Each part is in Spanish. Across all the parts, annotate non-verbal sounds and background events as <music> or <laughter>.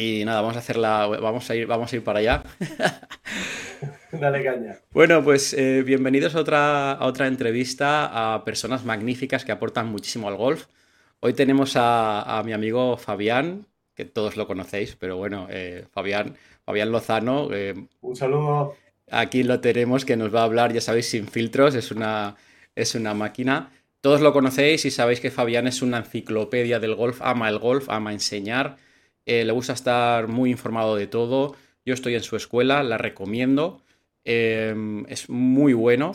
Y nada, vamos a hacerla, vamos a ir, vamos a ir para allá. <laughs> Dale caña. Bueno, pues eh, bienvenidos a otra, a otra entrevista a personas magníficas que aportan muchísimo al golf. Hoy tenemos a, mi amigo Fabián, que todos lo conocéis, pero bueno, eh, Fabián, Fabián Lozano. Eh, Un saludo. Aquí lo tenemos, que nos va a hablar, ya sabéis, sin filtros, es una, es una máquina. Todos lo conocéis y sabéis que Fabián es una enciclopedia del golf, ama el golf, ama enseñar, eh, le gusta estar muy informado de todo. Yo estoy en su escuela, la recomiendo. Em, es muy bueno,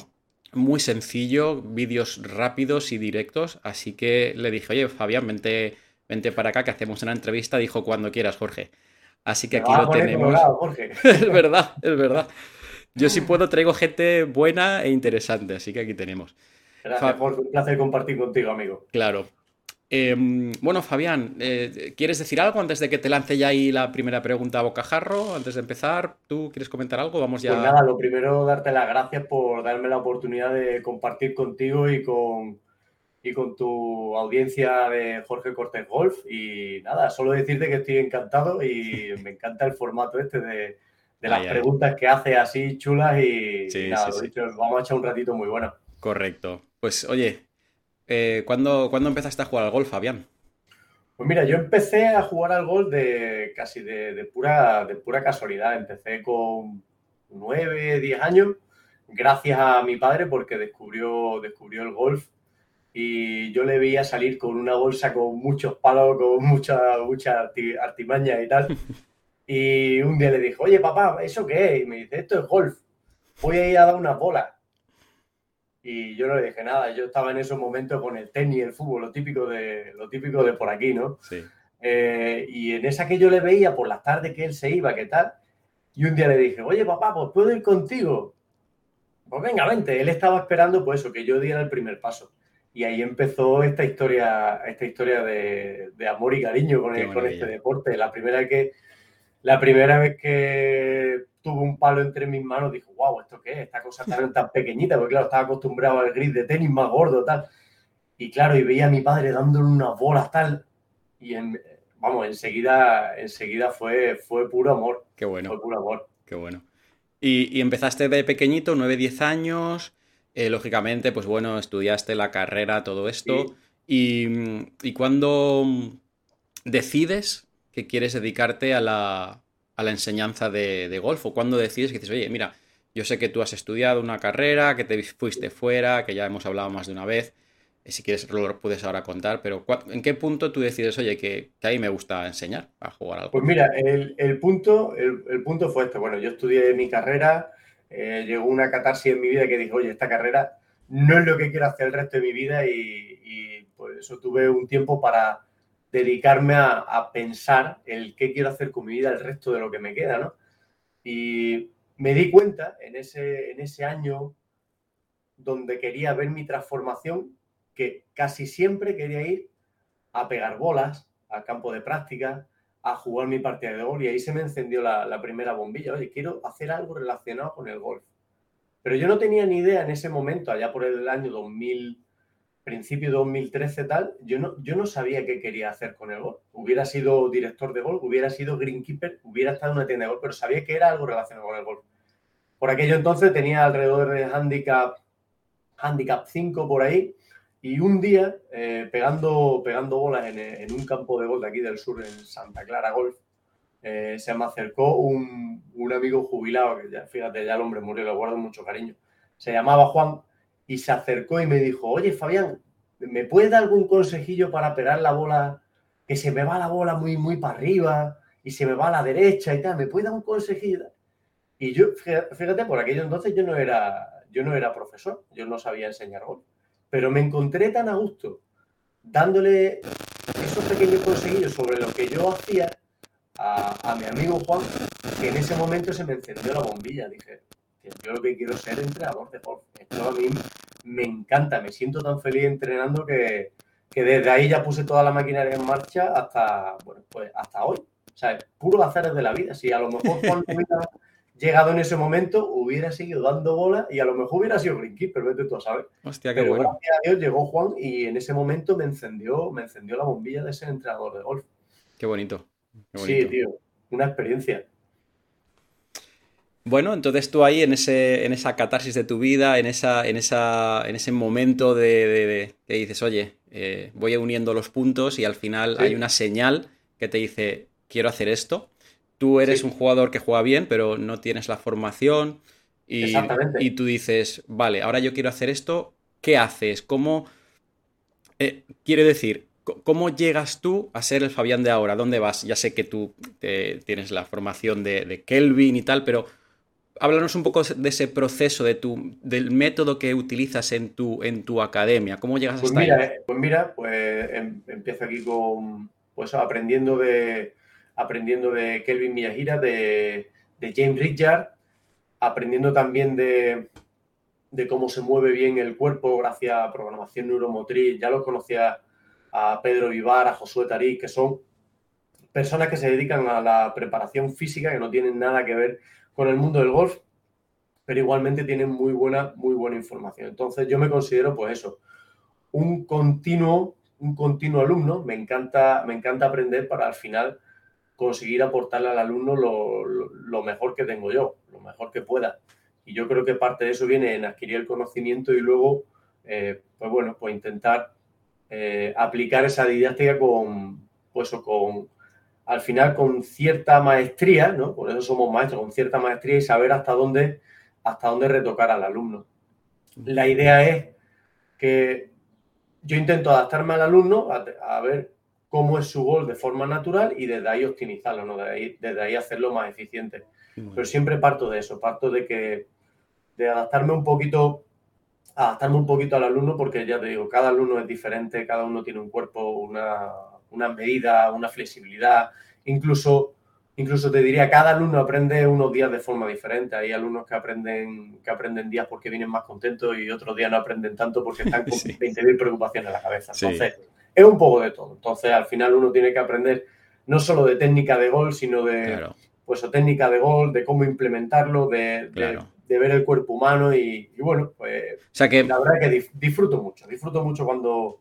muy sencillo, vídeos rápidos y directos. Así que le dije, oye, Fabián, vente, vente para acá que hacemos una entrevista. Dijo cuando quieras, Jorge. Así que aquí lo tenemos. <laughs> es verdad, es verdad. Yo si puedo traigo gente buena e interesante, así que aquí tenemos. Gracias, por un placer compartir contigo, amigo. Claro. Em, bueno, Fabián, eh, ¿quieres decir algo antes de que te lance ya ahí la primera pregunta a bocajarro? Antes de empezar, ¿tú quieres comentar algo? Vamos ya. Pues nada, lo primero, darte las gracias por darme la oportunidad de compartir contigo y con, y con tu audiencia de Jorge Cortés Golf. Y nada, solo decirte que estoy encantado y <laughs> me encanta el formato este de, las preguntas que hace así chulas y, nada, vamos a echar un ratito muy bueno. Correcto. Pues oye, eh, ¿cuándo, empezaste a jugar al golf, Fabián? Pues mira, yo empecé a jugar al golf de casi de, pura, de pura casualidad. Empecé con 9, 10 años, gracias a mi padre porque descubrió, descubrió el golf y yo le veía salir con una bolsa con muchos palos, con mucha, mucha artimaña y tal. <laughs> Y un día le dijo, oye papá, ¿eso qué es? Y me dice, esto es golf. Voy a ir a dar una bola y yo no le dije nada. Yo estaba en esos momentos con el tenis, el fútbol, lo típico de, lo típico de por aquí, ¿no? Sí. Eh, y en esa que yo le veía por las tardes que él se iba, ¿qué tal? Y un día le dije, oye papá, pues puedo ir contigo. Pues venga, vente. Él estaba esperando, pues eso, que yo diera el primer paso. Y ahí empezó esta historia, esta historia de, amor y cariño con, con este deporte. La primera que, la primera vez que tuvo un palo entre mis manos, dijo, wow, ¿esto qué es? Esta cosa tan, <laughs> tan pequeñita, porque claro, estaba acostumbrado al gris de tenis más gordo, tal. Y claro, y veía a mi padre dándole unas bolas, tal. Y vamos, enseguida, enseguida fue, fue puro amor. Qué bueno. Fue puro amor. Qué bueno. Y, empezaste de pequeñito, 9, 10 años. Eh, lógicamente, pues bueno, estudiaste la carrera, todo esto. Y, y cuando decides que quieres dedicarte a la, a la enseñanza de, golf? ¿O cuando decides que dices, oye, mira, yo sé que tú has estudiado una carrera, que te fuiste fuera, que ya hemos hablado más de una vez, eh, si quieres lo puedes ahora contar, pero ¿en qué punto tú decides, oye, que, que ahí me gusta enseñar a jugar al golf? Pues mira, el, punto, el, punto fue este. Bueno, yo estudié mi carrera, eh, llegó una catarsis en mi vida que dije, oye, esta carrera no es lo que quiero hacer el resto de mi vida y, y por eso tuve un tiempo para dedicarme a, pensar el qué quiero hacer con mi vida el resto de lo que me queda, ¿no? Y me di cuenta en ese, en ese año donde quería ver mi transformación que casi siempre quería ir a pegar bolas al campo de práctica, a jugar mi partida de golf y ahí se me encendió la, la primera bombilla. Oye, quiero hacer algo relacionado con el golf. Pero yo no tenía ni idea en ese momento, allá por el año 2000, principio de 2013 tal, yo no, yo no sabía qué quería hacer con el golf. Hubiera sido director de golf, hubiera sido greenkeeper, hubiera estado en una tienda de golf, pero sabía que era algo relacionado con el golf. Por aquello entonces tenía alrededor de handicap, handicap 5 por ahí, y un día, eh, pegando, pegando bolas en, un campo de golf de aquí del sur, en Santa Clara Golf, eh, se me acercó un, un, amigo jubilado, que ya, fíjate, ya el hombre murió, le guardo mucho cariño. Se llamaba Juan y se acercó y me dijo, oye Fabián, ¿me puedes dar algún consejillo para pegar la bola, que se me va la bola muy, muy para arriba y se me va a la derecha y tal? ¿Me puedes dar un consejillo? Y yo, fíjate, por aquello entonces yo no era, yo no era profesor, yo no sabía enseñar gol, pero me encontré tan a gusto dándole esos pequeños consejillos sobre lo que yo hacía a, a mi amigo Juan, que en ese momento se me encendió la bombilla. Dije, yo lo que quiero ser entrenador de golf. Esto a mí me encanta, me siento tan feliz entrenando que, desde ahí ya puse toda la maquinaria en marcha hasta, bueno, pues hasta hoy. O sea, puro hacer de la vida. Si a lo mejor Juan <laughs> hubiera llegado en ese momento, hubiera seguido dando bola y a lo mejor hubiera sido greenkeeper, vete tú a saber. Hostia, qué Pero bueno. gracias a Dios llegó Juan y en ese momento me encendió, me encendió la bombilla de ser entrenador de golf. Qué bonito. Sí, tío. una experiencia. Bueno, entonces tú ahí en, ese, en esa catarsis de tu vida, en, esa, en, esa, en ese momento de, que dices, oye, eh, voy uniendo los puntos y al final hay una señal que te dice, quiero hacer esto. Tú eres un jugador que juega bien, pero no tienes la formación y, y, tú dices, vale, ahora yo quiero hacer esto, ¿qué haces? ¿Cómo? Eh, quiere decir, ¿Cómo llegas tú a ser el Fabián de ahora? ¿Dónde vas? Ya sé que tú tienes la formación de, de, Kelvin y tal, pero háblanos un poco de ese proceso, de tu, del método que utilizas en tu, en tu academia. ¿Cómo llegas pues hasta mira, ahí? Eh, pues mira, pues em, empiezo aquí con, pues aprendiendo de, aprendiendo de Kelvin Miyahira, de, de James Richard, aprendiendo también de, de cómo se mueve bien el cuerpo gracias a programación neuromotriz. Ya lo conocía a Pedro Vivar, a Josué Tarí, que son personas que se dedican a la preparación física, que no tienen nada que ver con el mundo del golf, pero igualmente tienen muy buena, muy buena información. Entonces yo me considero, pues eso, un continuo, un continuo alumno. Me encanta, me encanta aprender para al final conseguir aportarle al alumno lo, mejor que tengo yo, lo mejor que pueda. Y yo creo que parte de eso viene en adquirir el conocimiento y luego, eh, pues bueno, pues intentar eh, aplicar esa didáctica con, pues, con, al final con cierta maestría, ¿no? Por eso somos maestros, con cierta maestría y saber hasta dónde, hasta dónde retocar al alumno. La idea es que yo intento adaptarme al alumno a, ver cómo es su gol de forma natural y desde ahí optimizarlo, ¿no? desde ahí hacerlo más eficiente. Pero siempre parto de eso, parto de que de adaptarme un poquito adaptarme un poquito al alumno porque ya te digo, cada alumno es diferente, cada uno tiene un cuerpo, una, una medida, una flexibilidad, incluso, incluso te diría, cada alumno aprende unos días de forma diferente. Hay alumnos que aprenden, que aprenden días porque vienen más contentos y otros días no aprenden tanto porque están <laughs> con 20.000 preocupaciones en la cabeza. Entonces, es un poco de todo. Entonces, al final uno tiene que aprender no solo de técnica de gol, sino de pues, o técnica de gol, de cómo implementarlo, de, de, ver el cuerpo humano y, bueno, pues sea que... la verdad es que disfruto mucho, disfruto mucho cuando,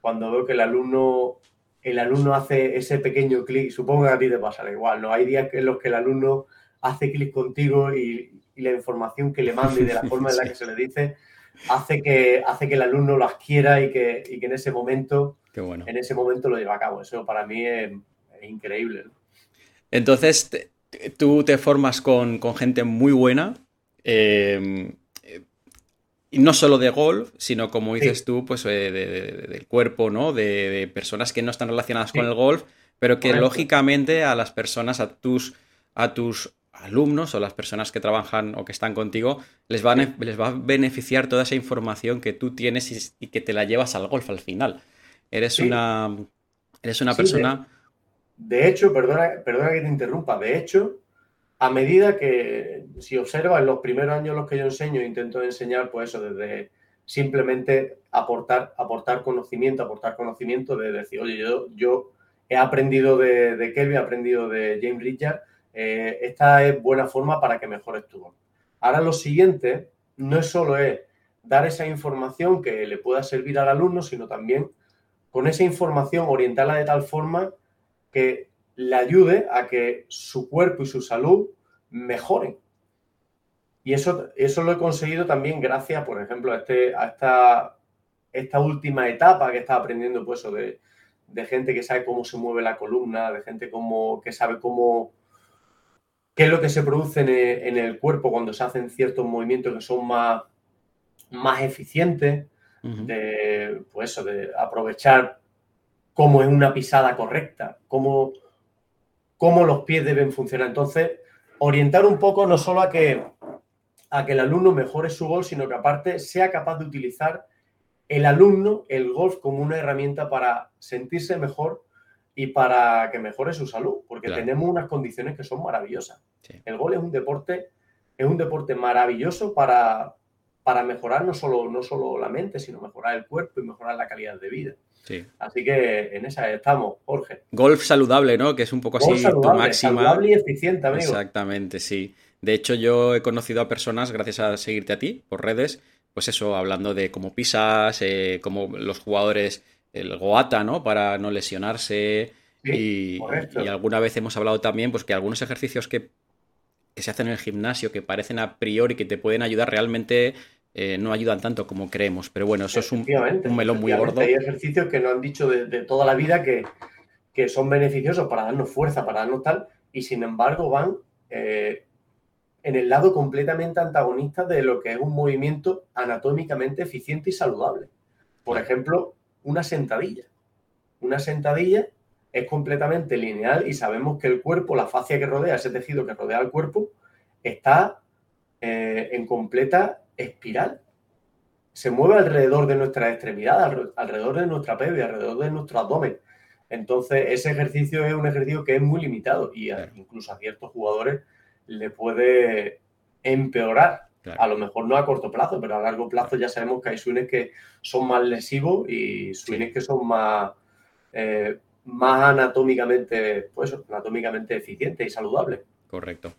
cuando veo que el alumno el alumno hace ese pequeño clic, supongo que a ti te pasará igual, ¿no? Hay días en los que el alumno hace clic contigo y, la información que le manda y de la forma en la que se le dice hace que, hace que el alumno lo adquiera y que, que en ese momento en ese momento lo lleva a cabo. Eso para mí es, increíble. Entonces, tú te formas con, con gente muy buena. Eh, y no solo de golf, sino como dices tú, pues eh, del cuerpo, ¿no? De, personas que no están relacionadas con el golf, pero que lógicamente a las personas, a tus, a tus alumnos o las personas que trabajan o que están contigo, les, van, les va a beneficiar toda esa información que tú tienes y, que te la llevas al golf al final. Eres una, eres una persona... De, hecho, perdona, perdona que te interrumpa, de hecho, a medida que, si observas, en los primeros años los que yo enseño, intento enseñar, pues eso, desde simplemente aportar, aportar conocimiento, aportar conocimiento de decir, oye, yo, yo he aprendido de, Kelvin, he aprendido de James Richard, eh, esta es buena forma para que mejores tu Ahora lo siguiente no es solo es dar esa información que le pueda servir al alumno, sino también con esa información orientarla de tal forma que le ayude a que su cuerpo y su salud mejoren. Y eso, eso lo he conseguido también gracias, por ejemplo, a, este, a esta, esta última etapa que está aprendiendo, pues, de, de gente que sabe cómo se mueve la columna, de gente como, que sabe cómo, qué es lo que se produce en el, cuerpo cuando se hacen ciertos movimientos que son más, más eficientes, de, pues eso, de aprovechar cómo es una pisada correcta, cómo cómo los pies deben funcionar. Entonces, orientar un poco no solo a que, a que el alumno mejore su golf, sino que aparte sea capaz de utilizar el alumno el golf como una herramienta para sentirse mejor y para que mejore su salud, porque tenemos unas condiciones que son maravillosas. El golf es un deporte, es un deporte maravilloso para, para mejorar no solo, no solo la mente, sino mejorar el cuerpo y mejorar la calidad de vida. Así que en esa estamos, Jorge. Golf saludable, ¿no? Que es un poco así tu máxima. Saludable y eficiente, amigo. Exactamente, sí. De hecho, yo he conocido a personas, gracias a seguirte a ti por redes, pues eso, hablando de cómo pisas, eh, cómo los jugadores, el Goata, ¿no? Para no lesionarse, y, alguna vez hemos hablado también pues que algunos ejercicios que, se hacen en el gimnasio que parecen a priori que te pueden ayudar realmente eh, no ayudan tanto como creemos. Pero bueno, eso es un, melón muy gordo. Hay ejercicios que nos han dicho de, toda la vida que, son beneficiosos para darnos fuerza, para darnos tal, y sin embargo van eh, en el lado completamente antagonista de lo que es un movimiento anatómicamente eficiente y saludable. Por ejemplo, una sentadilla. Una sentadilla es completamente lineal y sabemos que el cuerpo, la fascia que rodea, ese tejido que rodea el cuerpo, está eh, en completa espiral. Se mueve alrededor de nuestra extremidad, alrededor de nuestra pelvis, alrededor de nuestro abdomen. Entonces, ese ejercicio es un ejercicio que es muy limitado y incluso a ciertos jugadores le puede empeorar. A lo mejor no a corto plazo, pero a largo plazo ya sabemos que hay swings que son más lesivos y swings que son más, eh, más anatómicamente, pues, anatómicamente eficientes y saludables. Correcto.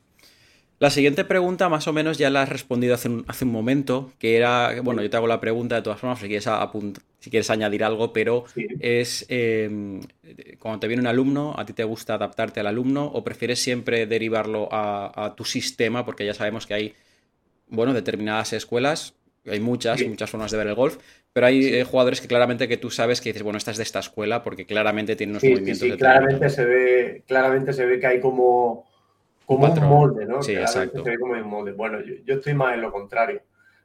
La siguiente pregunta, más o menos, ya la has respondido hace un, hace un momento, que era, bueno, yo te hago la pregunta de todas formas, si quieres, si quieres añadir algo, pero es em, cuando te viene un alumno, ¿a ti te gusta adaptarte al alumno o prefieres siempre derivarlo a, tu sistema? Porque ya sabemos que hay, bueno, determinadas escuelas, hay muchas, muchas formas de ver el golf, pero hay eh, jugadores que claramente que tú sabes que dices, bueno, esta es de esta escuela porque claramente tiene unos movimientos. Sí, claramente se ve, claramente se ve que hay como como un, molde, ¿no? Sí, exacto. como un molde. Bueno, yo, estoy más en lo contrario.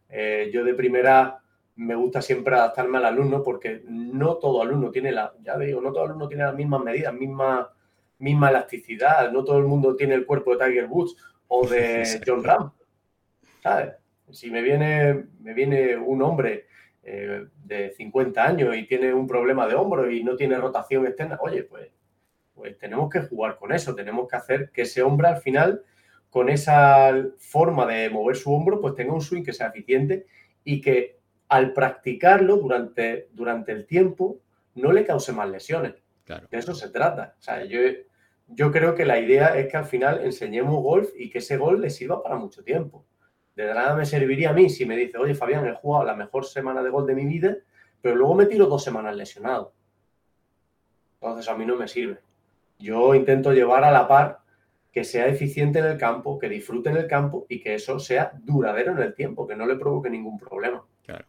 Eh, yo de primera me gusta siempre adaptarme al alumno porque no todo alumno tiene la, ya digo, no todo alumno tiene las mismas medidas, misma, misma elasticidad, no todo el mundo tiene el cuerpo de Tiger Woods o de <laughs> John Ram. ¿Sabes? Si me viene, me viene un hombre eh, de 50 años y tiene un problema de hombro y no tiene rotación externa, oye, pues pues tenemos que jugar con eso, tenemos que hacer que ese hombre al final, con esa forma de mover su hombro, pues tenga un swing que sea eficiente y que al practicarlo durante, durante el tiempo no le cause más lesiones. De eso se trata. O sea, yo, yo creo que la idea es que al final enseñemos golf y que ese gol le sirva para mucho tiempo. De nada me serviría a mí si me dice, oye Fabián, he jugado la mejor semana de gol de mi vida, pero luego me tiro dos semanas lesionado. Entonces a mí no me sirve. Yo intento llevar a la par que sea eficiente en el campo, que disfrute en el campo y que eso sea duradero en el tiempo, que no le provoque ningún problema. Claro,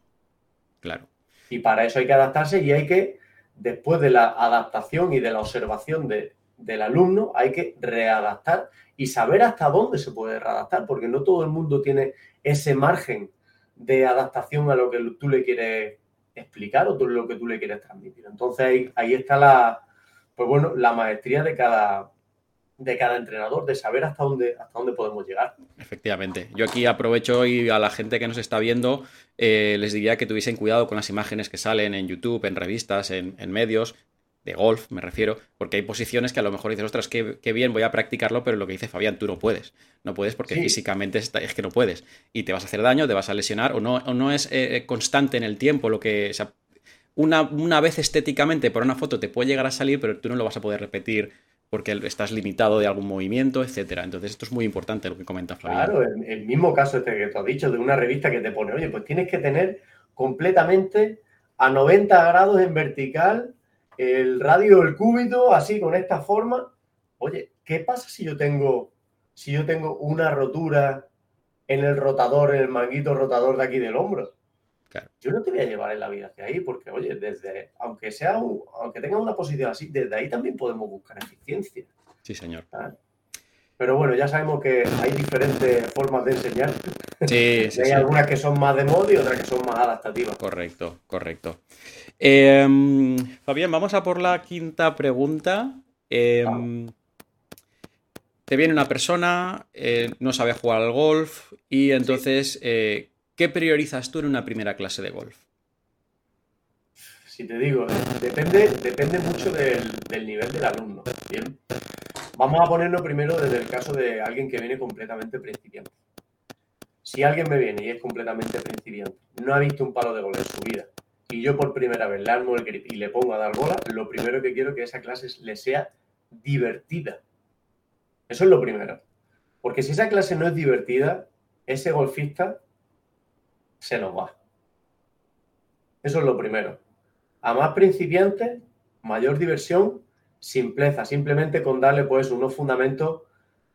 claro. Y para eso hay que adaptarse y hay que, después de la adaptación y de la observación del alumno, hay que readaptar y saber hasta dónde se puede readaptar, porque no todo el mundo tiene ese margen de adaptación a lo que tú le quieres explicar o lo que tú le quieres transmitir. Entonces ahí está la, pues bueno, la maestría de cada, de cada entrenador, de saber hasta dónde, hasta dónde podemos llegar. Efectivamente. Yo aquí aprovecho y a la gente que nos está viendo eh, les diría que tuviesen cuidado con las imágenes que salen en YouTube, en revistas, en, medios, de golf me refiero, porque hay posiciones que a lo mejor dices, ostras, qué, bien, voy a practicarlo, pero lo que dice Fabián, tú no puedes. No puedes porque físicamente es que no puedes. Y te vas a hacer daño, te vas a lesionar, o no, o no es eh, constante en el tiempo lo que una, vez estéticamente por una foto te puede llegar a salir, pero tú no lo vas a poder repetir porque estás limitado de algún movimiento, etcétera. Entonces, esto es muy importante lo que comenta Flavio. Claro, el, mismo caso este que te has dicho, de una revista que te pone, oye, pues tienes que tener completamente a 90 grados en vertical el radio del cúbito, así con esta forma. Oye, ¿qué pasa si yo tengo, si yo tengo una rotura en el rotador, en el manguito rotador de aquí del hombro? Yo no te voy a llevar en la vida hacia ahí, porque, oye, desde, aunque sea, aunque tenga una posición así, desde ahí también podemos buscar eficiencia. Sí, señor. Pero bueno, ya sabemos que hay diferentes formas de enseñar. Sí, sí, <laughs> hay algunas que son más de modo y otras que son más adaptativas. Correcto, correcto. Em, Fabián, vamos a por la quinta pregunta. Em, te viene una persona, eh, no sabe jugar al golf y entonces, eh, ¿Qué priorizas tú en una primera clase de golf? Si te digo, depende, depende mucho del, nivel del alumno. Bien. Vamos a ponerlo primero desde el caso de alguien que viene completamente principiante. Si alguien me viene y es completamente principiante, no ha visto un palo de golf en su vida, y yo por primera vez le armo el grip y le pongo a dar bola, lo primero que quiero que esa clase le sea divertida. Eso es lo primero. Porque si esa clase no es divertida, ese golfista se nos va. Eso es lo primero. A más principiantes, mayor diversión simpleza, simplemente con darle pues unos fundamentos,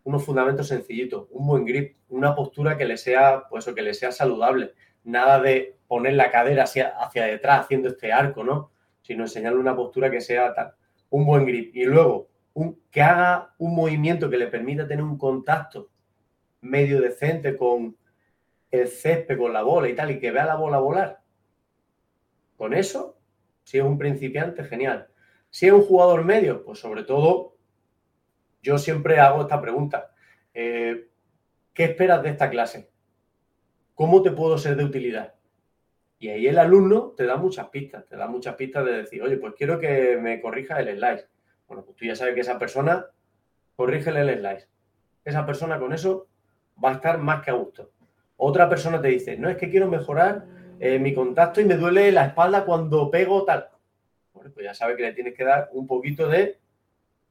unos fundamentos sencillitos, un buen grip, una postura que le sea, pues que le sea saludable. Nada de poner la cadera hacia, hacia detrás haciendo este arco, ¿no? Sino enseñarle una postura que sea tal, un buen grip. Y luego, un, que haga un movimiento que le permita tener un contacto medio decente con el césped, con la bola y tal, y que vea la bola volar. Con eso, si es un principiante, genial. Si es un jugador medio, pues sobre todo, yo siempre hago esta pregunta. Eh, ¿Qué esperas de esta clase? ¿Cómo te puedo ser de utilidad? Y ahí el alumno te da muchas pistas, te da muchas pistas de decir, oye, pues quiero que me corrija el slide. Bueno, pues tú ya sabes que esa persona, corrígele el slide. Esa persona con eso va a estar más que a gusto. Otra persona te dice, no, es que quiero mejorar eh, mi contacto y me duele la espalda cuando pego tal. Bueno, pues ya sabes que le tienes que dar un poquito de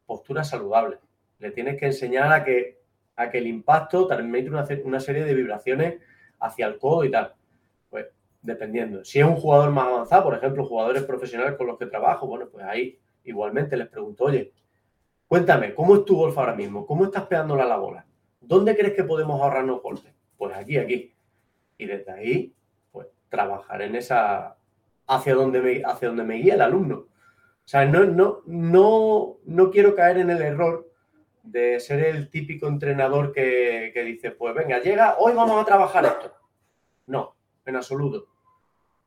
postura saludable. Le tienes que enseñar a que, a que el impacto también una, una serie de vibraciones hacia el codo y tal. Pues dependiendo. Si es un jugador más avanzado, por ejemplo, jugadores profesionales con los que trabajo, bueno, pues ahí igualmente les pregunto, oye, cuéntame, ¿cómo es tu golf ahora mismo? ¿Cómo estás pegándola a la bola? ¿Dónde crees que podemos ahorrarnos golpes? Pues aquí, aquí. Y desde ahí, pues trabajar en esa, hacia donde me, hacia donde me guía el alumno. O sea, no, no, no, no quiero caer en el error de ser el típico entrenador que, que dice, pues venga, llega, hoy vamos a trabajar esto. No, en absoluto.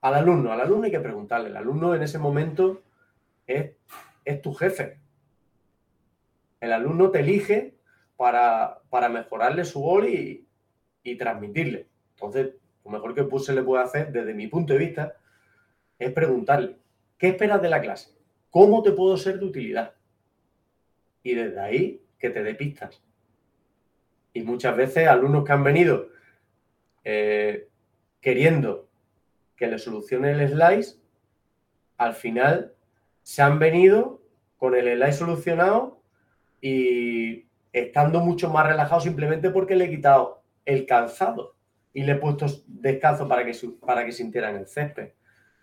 Al alumno, al alumno hay que preguntarle. El alumno en ese momento es, es tu jefe. El alumno te elige para, para mejorarle su gol y, y transmitirle. Entonces, lo mejor que se le puede hacer, desde mi punto de vista, es preguntarle, ¿qué esperas de la clase? ¿Cómo te puedo ser de utilidad? Y desde ahí, que te dé pistas. Y muchas veces alumnos que han venido eh, queriendo que le solucione el slice, al final se han venido con el slice solucionado y estando mucho más relajados simplemente porque le he quitado el calzado y le he puesto descalzo para que, para que sintieran el césped.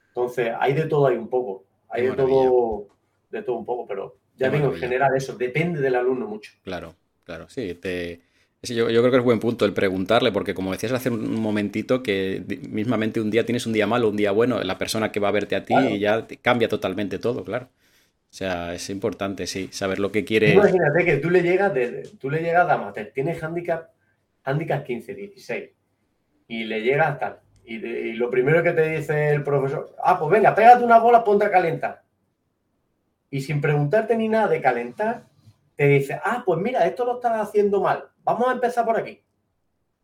Entonces, hay de todo, hay un poco. Hay de todo, de todo un poco, pero ya digo, en general eso, depende del alumno mucho. Claro, claro, sí. Te... yo, yo, creo que es buen punto el preguntarle, porque como decías hace un momentito, que mismamente un día tienes un día malo, un día bueno, la persona que va a verte a ti y ya cambia totalmente todo, claro. O sea, es importante, sí, saber lo que quiere. Imagínate que tú le llegas de, tú le llegas a amateur, tienes handicap handicap 15, 16, y le llega hasta... Y, lo primero que te dice el profesor, ah, pues venga, pégate una bola, ponte a calentar. Y sin preguntarte ni nada de calentar, te dice, ah, pues mira, esto lo estás haciendo mal, vamos a empezar por aquí.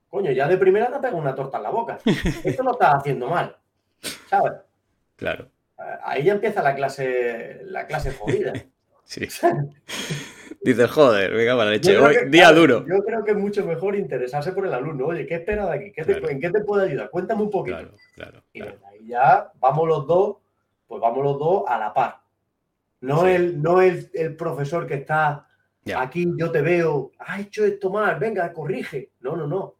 Coño, ya de primera te pega una torta en la boca. <laughs> Esto lo estás haciendo mal. ¿Sabes? Claro. Ahí ya empieza la clase, la clase jodida. <laughs> sí. <laughs> Dices, joder, venga, la leche, hoy, día duro. Yo creo que es mucho mejor interesarse por el alumno. Oye, ¿qué espera de aquí? ¿En qué te puedo ayudar? Cuéntame un poquito. Claro, claro. Y ya vamos los dos, pues vamos los dos a la par. No, el, no el, el profesor que está aquí, yo te veo, ha hecho esto mal, venga, corrige. No, no, no.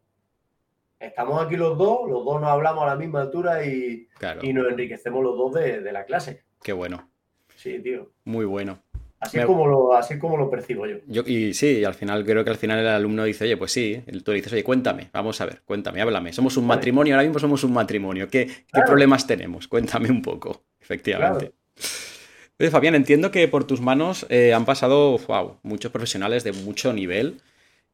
Estamos aquí los dos, los dos nos hablamos a la misma altura y, y nos enriquecemos los dos de, de la clase. Qué bueno. Sí, tío. Muy bueno. Así, como lo, así como lo percibo yo. yo. Y sí, al final creo que al final el alumno dice, oye, pues sí, tú le dices, oye, cuéntame, vamos a ver, cuéntame, háblame. Somos un matrimonio, ahora mismo somos un matrimonio. ¿Qué, problemas tenemos? Cuéntame un poco, efectivamente. Oye, Fabián, entiendo que por tus manos eh, han pasado, wow, muchos profesionales de mucho nivel.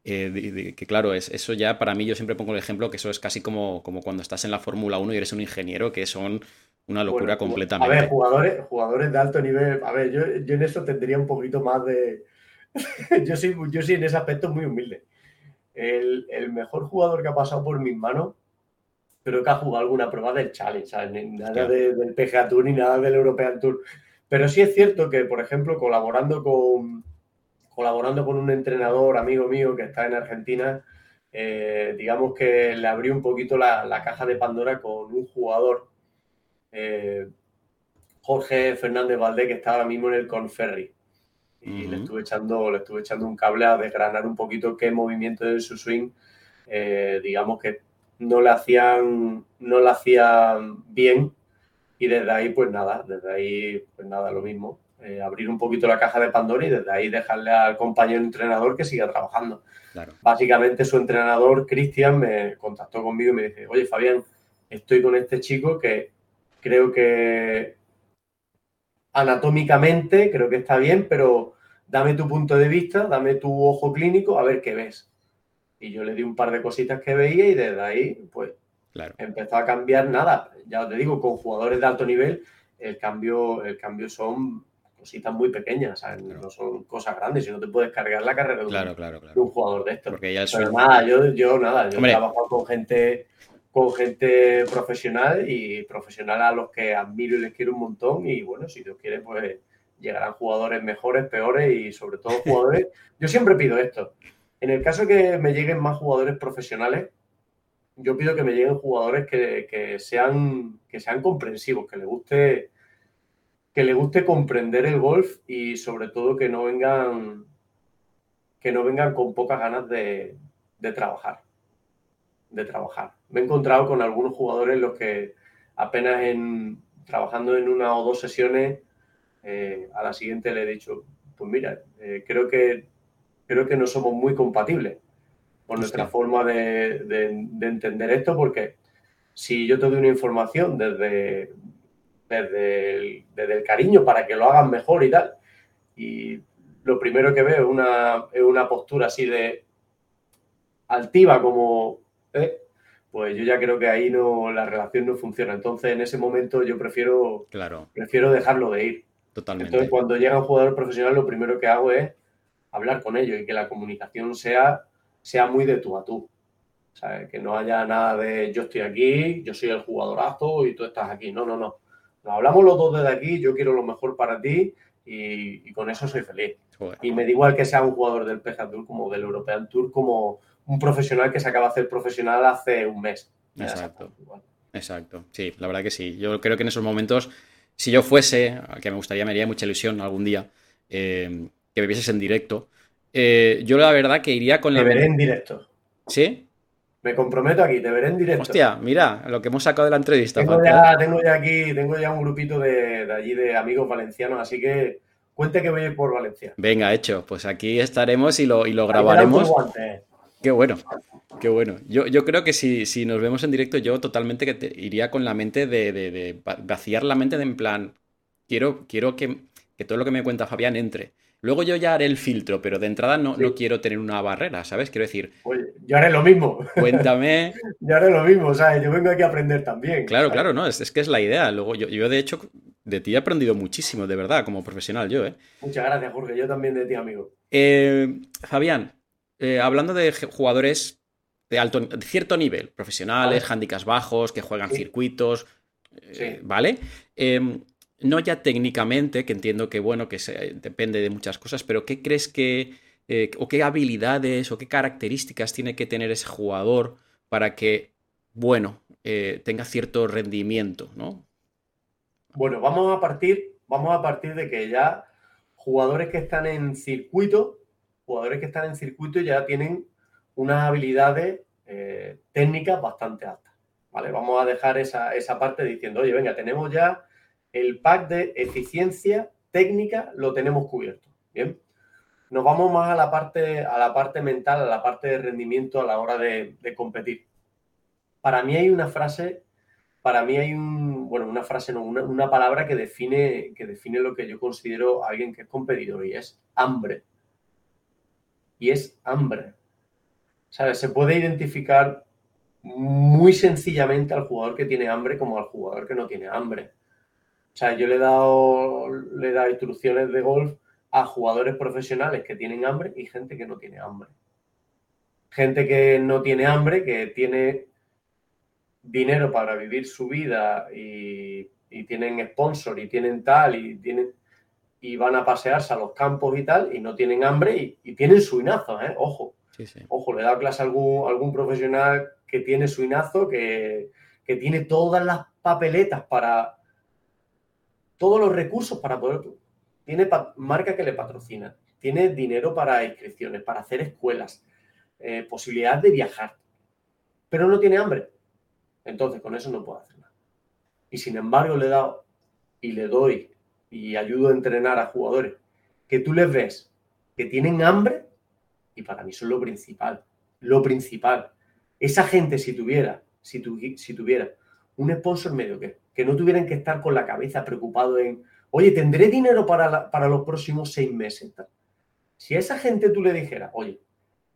Eh, que claro, es, eso ya para mí yo siempre pongo el ejemplo que eso es casi como, como cuando estás en la Fórmula 1 y eres un ingeniero, que son una locura completamente. A ver, jugadores, jugadores de alto nivel. A ver, yo, yo en eso tendría un poquito más de. <laughs> yo, soy, yo soy en ese aspecto muy humilde. El, el, mejor jugador que ha pasado por mis manos, creo que ha jugado alguna prueba del Challenge, ¿sabes? nada del PGA Tour ni nada del European Tour. Pero sí es cierto que, por ejemplo, colaborando con, colaborando con un entrenador, amigo mío, que está en Argentina, eh, digamos que le abrió un poquito la, la caja de Pandora con un jugador eh, Jorge Fernández Valdés, que está ahora mismo en el Conferri. Y le, estuve echando, le estuve echando un cable a desgranar un poquito qué movimiento de su swing, eh, digamos que no le hacían, no le hacían bien. Y desde ahí, pues nada, desde ahí, pues nada, lo mismo. Eh, abrir un poquito la caja de Pandora y desde ahí dejarle al compañero entrenador que siga trabajando. Básicamente su entrenador, Cristian, me contactó conmigo y me dice, oye Fabián, estoy con este chico que creo que anatómicamente creo que está bien, pero dame tu punto de vista, dame tu ojo clínico, a ver qué ves. Y yo le di un par de cositas que veía y desde ahí, pues, empezó a cambiar nada. Ya te digo, con jugadores de alto nivel, el cambio, el cambio son cositas muy pequeñas, no son cosas grandes, si no te puedes cargar la carrera de, un, jugador de esto. Porque ya Pero nada, yo, yo nada, yo he trabajado con gente con gente profesional y profesional a los que admiro y les quiero un montón y bueno, si Dios quiere, pues llegarán jugadores mejores, peores y sobre todo <laughs> jugadores. Yo siempre pido esto. En el caso que me lleguen más jugadores profesionales, yo pido que me lleguen jugadores que, sean, que sean comprensivos, que les guste que le guste comprender el golf y sobre todo que no vengan que no vengan con pocas ganas de, trabajar. De trabajar. Me he encontrado con algunos jugadores los que apenas en trabajando en una o dos sesiones, eh, a la siguiente le he dicho, pues mira, eh, creo que creo que no somos muy compatibles con nuestra forma de, de, entender esto, porque si yo te doy una información desde, desde el, cariño para que lo hagan mejor y tal. Y lo primero que veo es una, una postura así de altiva como, ¿eh? pues yo ya creo que ahí no la relación no funciona. Entonces, en ese momento yo prefiero, claro. prefiero dejarlo de ir. Totalmente. Entonces, cuando llega un jugador profesional, lo primero que hago es hablar con ellos y que la comunicación sea, sea muy de tú a tú. Que no haya nada de yo estoy aquí, yo soy el jugadorazo y tú estás aquí. No, no, no hablamos los dos desde aquí, yo quiero lo mejor para ti y, con eso soy feliz. Y me da igual que sea un jugador del PGA Tour como del European Tour, como un profesional que se acaba de hacer profesional hace un mes. Exacto. Exacto. Sí, la verdad que sí. Yo creo que en esos momentos, si yo fuese, que me gustaría, me haría mucha ilusión algún día, eh, que me vieses en directo. Eh, yo la verdad que iría con la. veré en directo. ¿Sí? Me comprometo aquí, te veré en directo. Hostia, mira, lo que hemos sacado de la entrevista. Tengo, ya, tengo ya, aquí, tengo ya un grupito de, allí de amigos valencianos, así que cuente que voy a ir por Valencia. Venga, hecho. Pues aquí estaremos y lo, y lo grabaremos. Qué bueno, qué bueno. Yo, yo creo que si, si, nos vemos en directo, yo totalmente que iría con la mente de, de, vaciar la mente de en plan, quiero, quiero que, que todo lo que me cuenta Fabián entre. Luego yo ya haré el filtro, pero de entrada no, no quiero tener una barrera, ¿sabes? Quiero decir. Oye, yo haré lo mismo. <laughs> Cuéntame. yo haré lo mismo, ¿sabes? Yo vengo aquí a aprender también. Claro, claro, no, es, que es la idea. Luego yo, yo, de hecho, de ti he aprendido muchísimo, de verdad, como profesional yo, ¿eh? Muchas gracias, Jorge. Yo también de ti, amigo. Eh, Fabián, eh, hablando de jugadores de alto, de cierto nivel, profesionales, handicaps bajos, que juegan circuitos, eh, ¿vale? No ya técnicamente, que entiendo que, bueno, que depende de muchas cosas, pero ¿qué crees que, eh, o qué habilidades o qué características tiene que tener ese jugador para que, bueno, eh, tenga cierto rendimiento, ¿no? Bueno, vamos a partir, vamos a partir de que ya jugadores que están en circuito, jugadores que están en circuito ya tienen unas habilidades eh, técnicas bastante altas. ¿Vale? Vamos a dejar esa, esa parte diciendo, oye, venga, tenemos ya el pack de eficiencia técnica lo tenemos cubierto. Bien. Nos vamos más a la parte, a la parte mental, a la parte de rendimiento a la hora de, competir. Para mí hay una frase, para mí hay un, bueno, una frase, no, una, palabra que define, que define lo que yo considero alguien que es competidor y es hambre. Y es hambre. ¿Sabes? Se puede identificar muy sencillamente al jugador que tiene hambre como al jugador que no tiene hambre. O sea, yo le he dado, le he dado instrucciones de golf a jugadores profesionales que tienen hambre y gente que no tiene hambre. Gente que no tiene hambre, que tiene dinero para vivir su vida y, tienen sponsor y tienen tal y tienen y van a pasearse a los campos y tal y no tienen hambre y, tienen suinazos, ¿eh? Ojo. Ojo, le he dado clase a algún, algún profesional que tiene suinazo, que, que tiene todas las papeletas para, todos los recursos para poder... Tiene marca que le patrocina, tiene dinero para inscripciones, para hacer escuelas, eh, posibilidad de viajar, pero no tiene hambre. Entonces, con eso no puedo hacer nada. Y sin embargo, le he dado y le doy y ayudo a entrenar a jugadores, que tú les ves que tienen hambre y para mí es lo principal, lo principal. Esa gente si tuviera, si tuviera un sponsor medio que, que no tuvieran que estar con la cabeza preocupado en, oye, ¿tendré dinero para, para los próximos seis meses? Si a esa gente tú le dijeras, oye,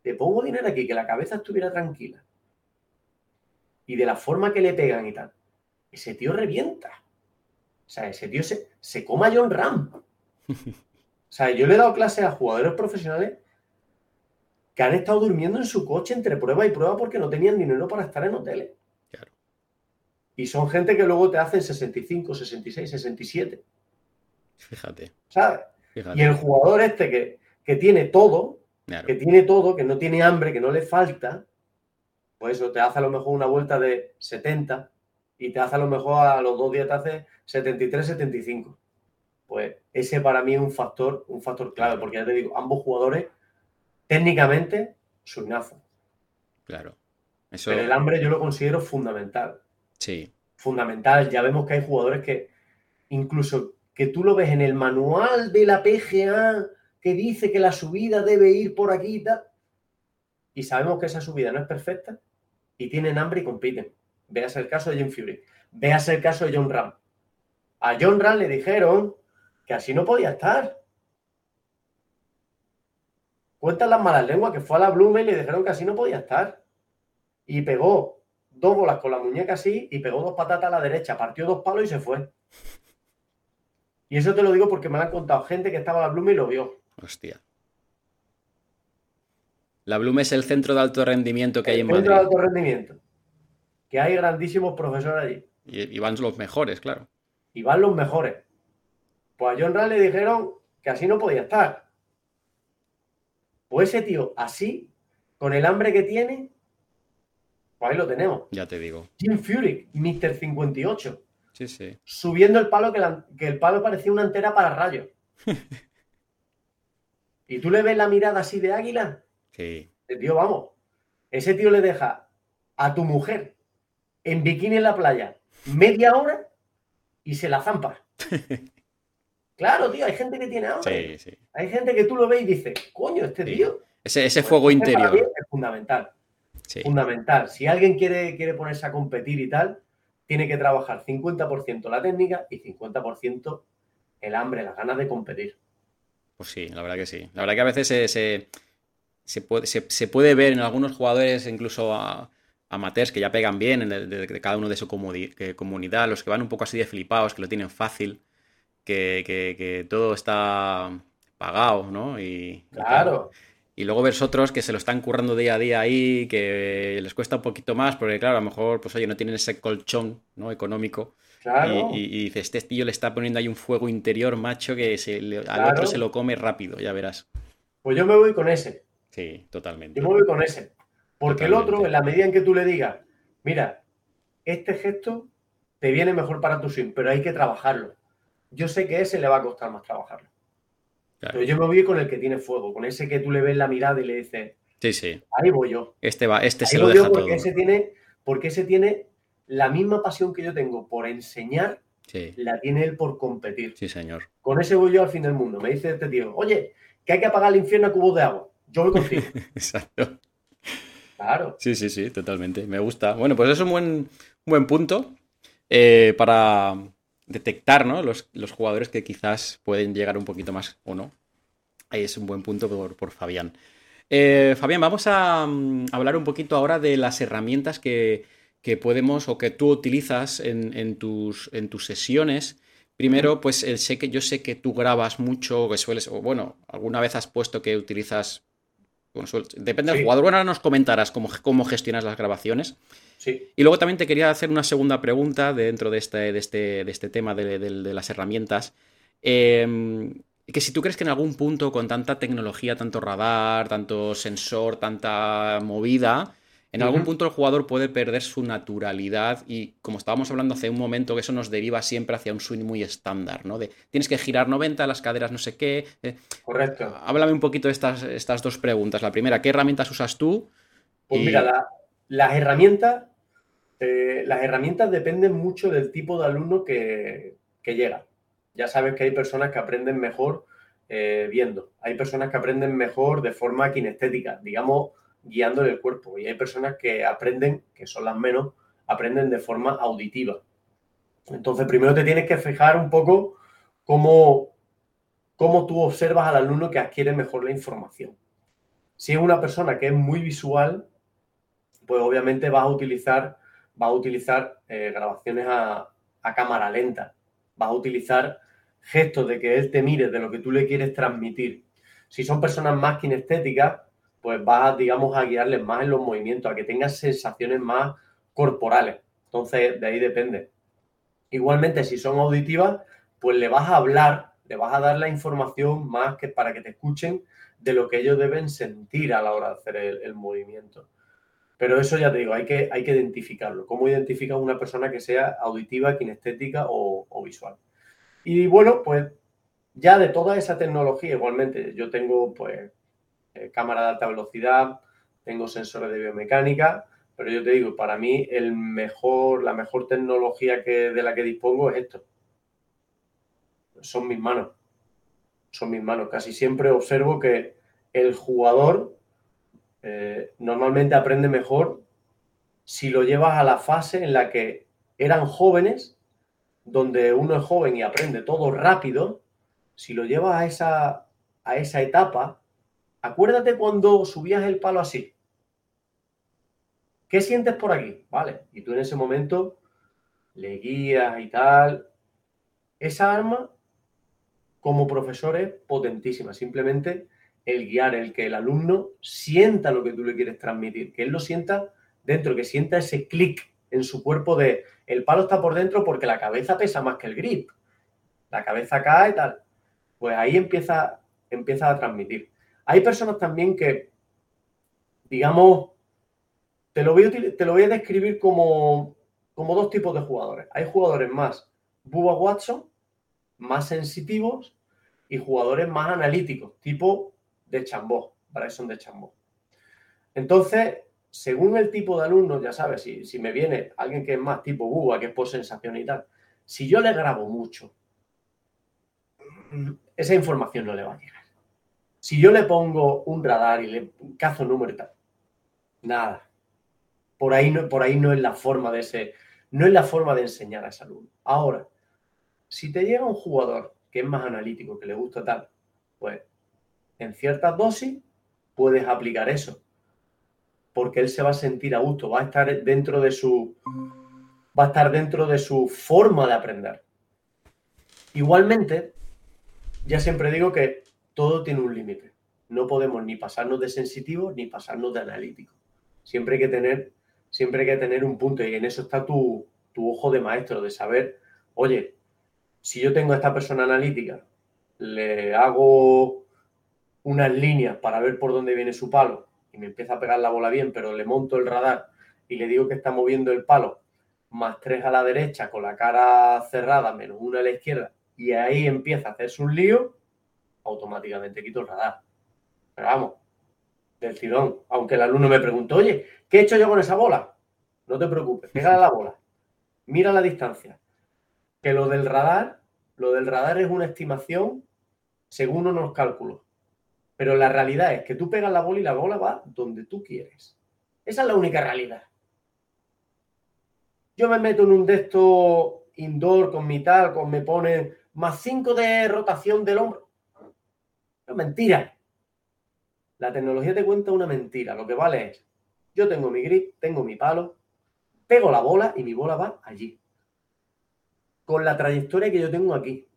te pongo dinero aquí, que la cabeza estuviera tranquila, y de la forma que le pegan y tal, ese tío revienta. O sea, ese tío se, se coma John Ram. <laughs> O sea, yo le he dado clases a jugadores profesionales que han estado durmiendo en su coche entre prueba y prueba porque no tenían dinero para estar en hoteles. Claro. Y son gente que luego te hacen 65, 66, 67. Fíjate. ¿Sabes? Y el jugador este que, que tiene todo, que tiene todo, que no tiene hambre, que no le falta, pues eso te hace a lo mejor una vuelta de 70 y te hace a lo mejor a los dos días te hace 73, 75. Pues ese para mí es un factor, un factor clave, porque ya te digo, ambos jugadores técnicamente sueñazos. Claro. Eso... Pero el hambre yo lo considero fundamental. Sí. Fundamental. Ya vemos que hay jugadores que incluso que tú lo ves en el manual de la PGA que dice que la subida debe ir por aquí y. Y sabemos que esa subida no es perfecta y tienen hambre y compiten. Veas el caso de Jim Fury. Veas el caso de John Ram. A John Ram le dijeron que así no podía estar. Cuentan las malas lenguas que fue a la Blume y le dijeron que así no podía estar. Y pegó dos bolas con la muñeca así y pegó dos patatas a la derecha, partió dos palos y se fue. Y eso te lo digo porque me lo han contado gente que estaba en la Blume y lo vio. Hostia. La Blume es el centro de alto rendimiento que hay en Madrid. Centro de alto rendimiento. Que hay grandísimos profesores allí. Y, van los mejores, claro. Y van los mejores. Pues a John Rand le dijeron que así no podía estar. Pues ese tío, así, con el hambre que tiene, pues ahí lo tenemos. Ya te digo. Jim Furyk, Mr. 58. Sí, sí. Subiendo el palo que, que el palo parecía una antera para rayos. <laughs> y tú le ves la mirada así de águila. Sí. El tío, vamos. Ese tío le deja a tu mujer en bikini en la playa media hora y se la zampa. <laughs> Claro, tío, hay gente que tiene hambre. Sí, sí. Hay gente que tú lo ves y dices, coño, este tío. Ese, ese fuego interior. Es fundamental. Fundamental. Si alguien quiere, quiere ponerse a competir y tal, tiene que trabajar 50% la técnica y 50% el hambre, las ganas de competir. Pues sí, la verdad que sí. La verdad que a veces se, se, puede, se, puede, ver en algunos jugadores, incluso a, amateurs, que ya pegan bien de, cada uno de su comunidad, los que van un poco así de flipados, que lo tienen fácil que, todo está pagado, ¿no? Y, claro. Y, luego ves otros que se lo están currando día a día ahí, que les cuesta un poquito más, porque claro, a lo mejor, pues oye, no tienen ese colchón ¿no? económico. Claro. Y, y, dices, este tío le está poniendo ahí un fuego interior, macho, que al otro se lo come rápido, ya verás. Pues yo me voy con ese. Sí, totalmente. Yo me voy con ese. Porque el otro, en la medida en que tú le digas, mira, este gesto te viene mejor para tu swing, pero hay que trabajarlo yo sé que ese le va a costar más trabajarlo. Pero yo me voy con el que tiene fuego, con ese que tú le ves la mirada y le dices, sí, sí. ahí voy yo. Este va, este se lo deja porque Ese tiene, porque ese tiene la misma pasión que yo tengo por enseñar, la tiene él por competir. Sí, señor. Con ese voy yo al fin del mundo. Me dice este tío, oye, que hay que apagar el infierno a cubos de agua. Yo voy contigo. <laughs> Exacto. Claro. Sí, sí, sí, totalmente. Me gusta. Bueno, pues es un buen, buen punto eh, para, detectar ¿no? los, jugadores que quizás pueden llegar un poquito más o no. Ahí es un buen punto por, Fabián. Eh, Fabián, vamos a, mm, hablar un poquito ahora de las herramientas que, podemos o que tú utilizas en, tus, en tus sesiones. Primero, pues el, sé que yo sé que tú grabas mucho, que sueles, o bueno, alguna vez has puesto que utilizas depende del jugador. Bueno, ahora nos comentarás cómo, cómo gestionas las grabaciones. Y luego también te quería hacer una segunda pregunta dentro de este, de este, de este tema de, las herramientas. Em, que si tú crees que en algún punto con tanta tecnología, tanto radar, tanto sensor, tanta movida, en algún punto el jugador puede perder su naturalidad y como estábamos hablando hace un momento, que eso nos deriva siempre hacia un swing muy estándar, ¿no? De tienes que girar 90, las caderas no sé qué. Eh, Correcto. Háblame un poquito de estas, estas dos preguntas. La primera, ¿qué herramientas usas tú? Pues mira, las herramientas, eh, las herramientas dependen mucho del tipo de alumno que, llega. Ya sabes que hay personas que aprenden mejor eh, viendo, hay personas que aprenden mejor de forma kinestética, digamos, guiándole el cuerpo, y hay personas que aprenden, que son las menos, aprenden de forma auditiva. Entonces, primero te tienes que fijar un poco cómo, cómo tú observas al alumno que adquiere mejor la información. Si es una persona que es muy visual, pues obviamente vas a utilizar, vas a utilizar eh, grabaciones a, a cámara lenta, vas a utilizar gestos de que él te mire de lo que tú le quieres transmitir. Si son personas más kinestéticas, pues vas, digamos, a guiarles más en los movimientos, a que tengas sensaciones más corporales. Entonces, de ahí depende. Igualmente, si son auditivas, pues le vas a hablar, le vas a dar la información más que para que te escuchen de lo que ellos deben sentir a la hora de hacer el, movimiento. Pero eso ya te digo, hay que, hay que identificarlo. ¿Cómo identificas una persona que sea auditiva, kinestética o, o visual? Y bueno, pues ya de toda esa tecnología, igualmente, yo tengo pues eh, cámara de alta velocidad, tengo sensores de biomecánica, pero yo te digo, para mí la mejor tecnología que, de la que dispongo es esto. Son mis manos. Son mis manos. Casi siempre observo que el jugador eh, normalmente aprende mejor si lo llevas a la fase en la que eran jóvenes donde uno es joven y aprende todo rápido, si lo llevas a esa etapa, acuérdate cuando subías el palo así. ¿Qué sientes por aquí? Vale, y tú en ese momento le guías y tal. Esa arma, como profesor, es potentísima. Simplemente el guiar, el que el alumno sienta lo que tú le quieres transmitir, que él lo sienta dentro, que sienta ese clic en su cuerpo de el palo está por dentro porque la cabeza pesa más que el grip. La cabeza cae y tal. Pues ahí empieza, empieza a transmitir. Hay personas también que, digamos, te lo voy a, te lo voy a describir como, como dos tipos de jugadores. Hay jugadores más Bubba Watson, más sensitivos, y jugadores más analíticos, tipo de Chambó, Bryson de Chambó. Entonces, según el tipo de alumno, ya sabes, si, si me viene alguien que es más tipo Bubba, que es por sensación y tal, si yo le grabo mucho, esa información no le va a llegar. Si yo le pongo un radar y le cazo número y tal, nada. Por ahí no, por ahí no es la forma de ese, no es la forma de enseñar a ese alumno. Ahora, si te llega un jugador que es más analítico, que le gusta tal, pues en ciertas dosis puedes aplicar eso porque él se va a sentir a gusto, va a estar dentro de su va a estar dentro de su forma de aprender. Igualmente, ya siempre digo que todo tiene un límite. No podemos ni pasarnos de sensitivos ni pasarnos de analíticos. Siempre hay que tener, siempre hay que tener un punto y en eso está tu, tu ojo de maestro, de saber, oye, si yo tengo a esta persona analítica, le hago unas líneas para ver por dónde viene su palo y me empieza a pegar la bola bien, pero le monto el radar y le digo que está moviendo el palo, más tres a la derecha con la cara cerrada, menos una a la izquierda, y ahí empieza a hacerse un lío, automáticamente quito el radar. Pero vamos, del tirón. Aunque el alumno me preguntó, oye, ¿qué he hecho yo con esa bola? No te preocupes, pégale la bola. Mira la distancia. Que lo del radar, lo del radar es una estimación según unos cálculos. Pero la realidad es que tú pegas la bola y la bola va donde tú quieres. Esa es la única realidad. Yo me meto en un de indoor con mi tal, con me pone más 5 de rotación del hombro. Mentira. La tecnología te cuenta una mentira. Lo que vale es, yo tengo mi grip, tengo mi palo, pego la bola y mi bola va allí. Con la trayectoria que yo tengo aquí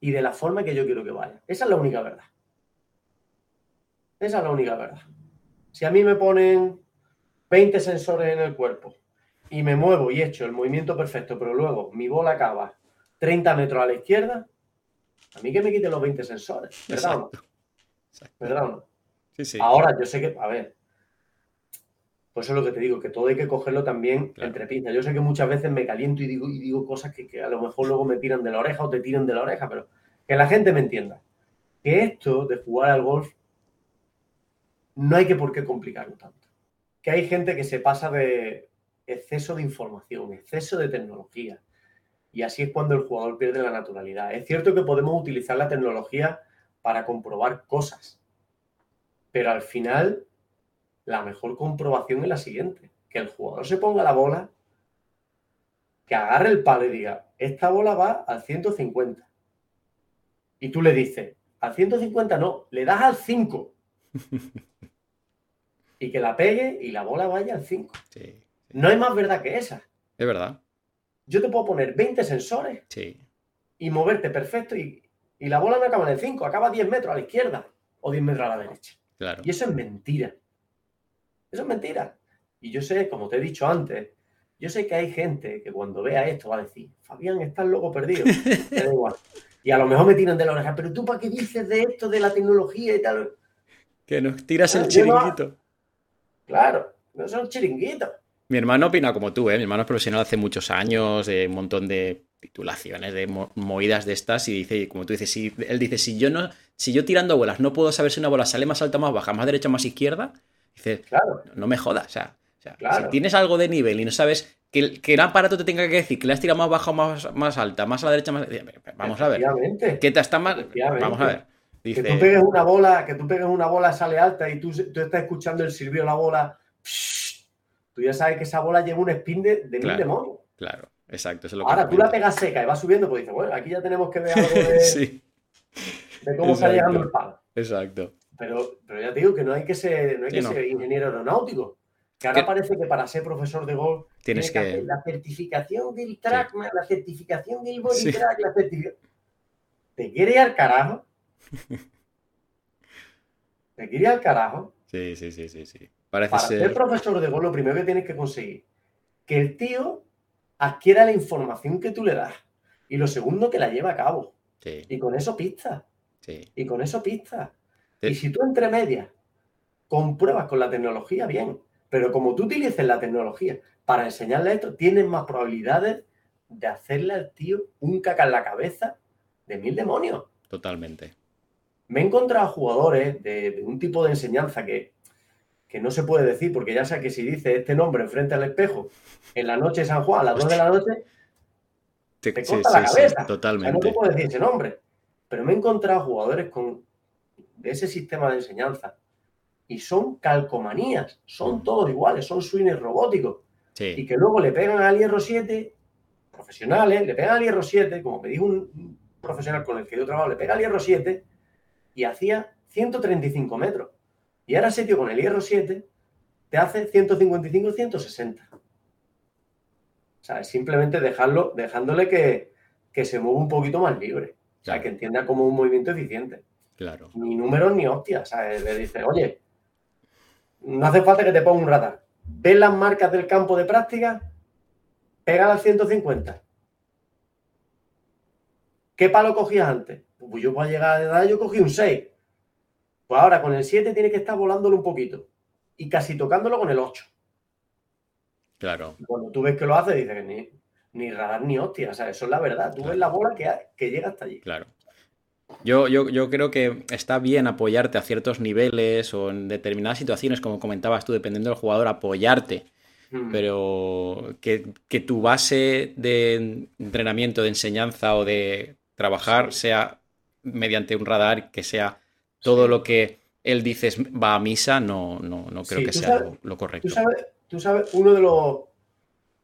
y de la forma que yo quiero que vaya. Esa es la única verdad. Esa es la única verdad. Si a mí me ponen 20 sensores en el cuerpo y me muevo y echo el movimiento perfecto, pero luego mi bola acaba 30 metros a la izquierda, a mí que me quiten los 20 sensores, ¿verdad? no? ¿Verdad no? Sí, sí. Ahora yo sé que, a ver, pues eso es lo que te digo, que todo hay que cogerlo también entre pinzas. Yo sé que muchas veces me caliento y digo, y digo cosas que, que, a lo mejor luego me tiran de la oreja o te tiran de la oreja, pero que la gente me entienda. Que esto de jugar al golf no hay que por qué complicarlo tanto. Que hay gente que se pasa de exceso de información, exceso de tecnología. Y así es cuando el jugador pierde la naturalidad. Es cierto que podemos utilizar la tecnología para comprobar cosas, pero al final la mejor comprobación es la siguiente, que el jugador se ponga la bola, que agarre el palo y diga, esta bola va al 150. Y tú le dices, al 150 no, le das al 5. <laughs> y que la pegue y la bola vaya al 5. No hay más verdad que esa. Es verdad. Yo te puedo poner 20 sensores y moverte perfecto y, la bola no acaba en el 5, acaba 10 metros a la izquierda o 10 metros a la derecha. Claro. Y eso es mentira. Eso es mentira. Y yo sé, como te he dicho antes, yo sé que hay gente que cuando vea esto va a decir, Fabián, estás loco perdido. <laughs> da igual. Y a lo mejor me tiran de la oreja, pero tú para qué dices de esto, de la tecnología y tal. Que nos tiras el chiringuito. Claro, no son chiringuitos. Mi hermano opina como tú, ¿eh? Mi hermano es profesional hace muchos años, de un montón de titulaciones, de movidas de estas, y dice, como tú dices, si, él dice, si yo no, si yo tirando bolas no puedo saber si una bola sale más alta, más baja, más derecha, más izquierda, dice, claro. no, me jodas, o sea, si tienes algo de nivel y no sabes que, que, el aparato te tenga que decir que le has tirado más baja o más, más alta, más a la derecha, más. Vamos a ver. ¿Qué te está más? Vamos a ver. Que tú pegues una bola, que tú pegues una bola, sale alta y tú, tú estás escuchando el silbido de la bola tú ya sabes que esa bola lleva un spin de, mil demonios. Claro, exacto. Ahora tú la pegas seca y va subiendo, pues dices, bueno, aquí ya tenemos que ver algo de, <laughs> de cómo está llegando el palo. Exacto. Pero, pero ya te digo que no hay que ser, no hay que ser ingeniero aeronáutico. Que ahora parece que para ser profesor de golf tienes que, hacer la certificación del track, la certificación del body track, la certificación. ¿Te quiere ir al carajo? <laughs> ¿Te quiere ir al carajo? Sí, sí, sí, sí, sí. Para ser... profesor de gol, lo primero que tienes que conseguir que el tío adquiera la información que tú le das. Y lo segundo, que la lleve a cabo. Y con eso pista. Y con eso pista. Y si tú entre medias compruebas con la tecnología, bien. Pero como tú utilices la tecnología para enseñarle esto, tienes más probabilidades de hacerle al tío un caca en la cabeza de mil demonios. Totalmente. Me he encontrado jugadores de un tipo de enseñanza que que no se puede decir, porque ya sé que si dice este nombre enfrente al espejo en la noche de San Juan, a las 2 de la noche, te, corta la cabeza. totalmente. no puedo decir ese nombre. Pero me he encontrado jugadores con, de ese sistema de enseñanza y son calcomanías, son todos iguales, son swingers robóticos. Y que luego le pegan al hierro 7, profesionales, le pegan al hierro 7, como me dijo un profesional con el que yo trabajo, le pega al hierro 7 y hacía 135 metros. Y ahora ese tío con el hierro 7 te hace 155, 160. O sea, es simplemente dejarlo, dejándole que, se mueva un poquito más libre. O sea, que entienda como un movimiento eficiente. Claro. Ni números ni hostias. ¿sabes? Le dice, oye, no hace falta que te ponga un radar. Ves las marcas del campo de práctica, pega al 150. ¿Qué palo cogías antes? Pues yo para llegar a edad yo cogí un 6. Pues ahora con el 7 tiene que estar volándolo un poquito y casi tocándolo con el 8. Claro. cuando tú ves que lo hace, dices que ni, ni radar ni hostia. O sea, eso es la verdad. Tú ves la bola que, que llega hasta allí. Claro. Yo, yo, yo, creo que está bien apoyarte a ciertos niveles o en determinadas situaciones, como comentabas tú, dependiendo del jugador, apoyarte. Hmm. Pero que, que, tu base de entrenamiento, de enseñanza o de trabajar sea mediante un radar que sea todo lo que él dice va a misa, no, no, no creo que sea lo, correcto. Tú sabes, uno, de los,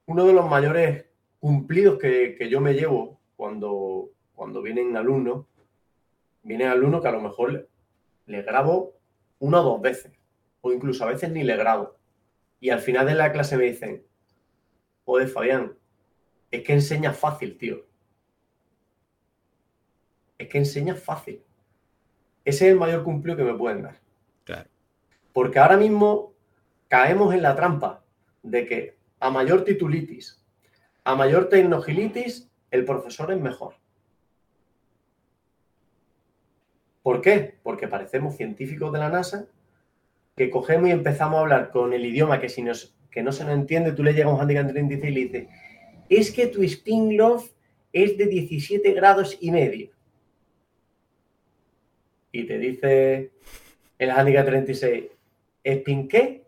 uno de los mayores cumplidos que, yo me llevo cuando, cuando vienen alumnos, vienen alumnos que a lo mejor le, grabo una o dos veces, o incluso a veces ni le grabo. Y al final de la clase me dicen, joder, Fabián, es que enseñas fácil, tío. Es que enseñas fácil. Ese es el mayor cumplido que me pueden dar. Claro. Porque ahora mismo caemos en la trampa de que a mayor titulitis, a mayor tecnogilitis, el profesor es mejor. ¿Por qué? Porque parecemos científicos de la NASA que cogemos y empezamos a hablar con el idioma que, si nos, que no se nos entiende, tú le llegas a un handicap 36 y le dices, es que tu spin love es de 17 grados y medio y te dice el handicap 36, ¿spin qué?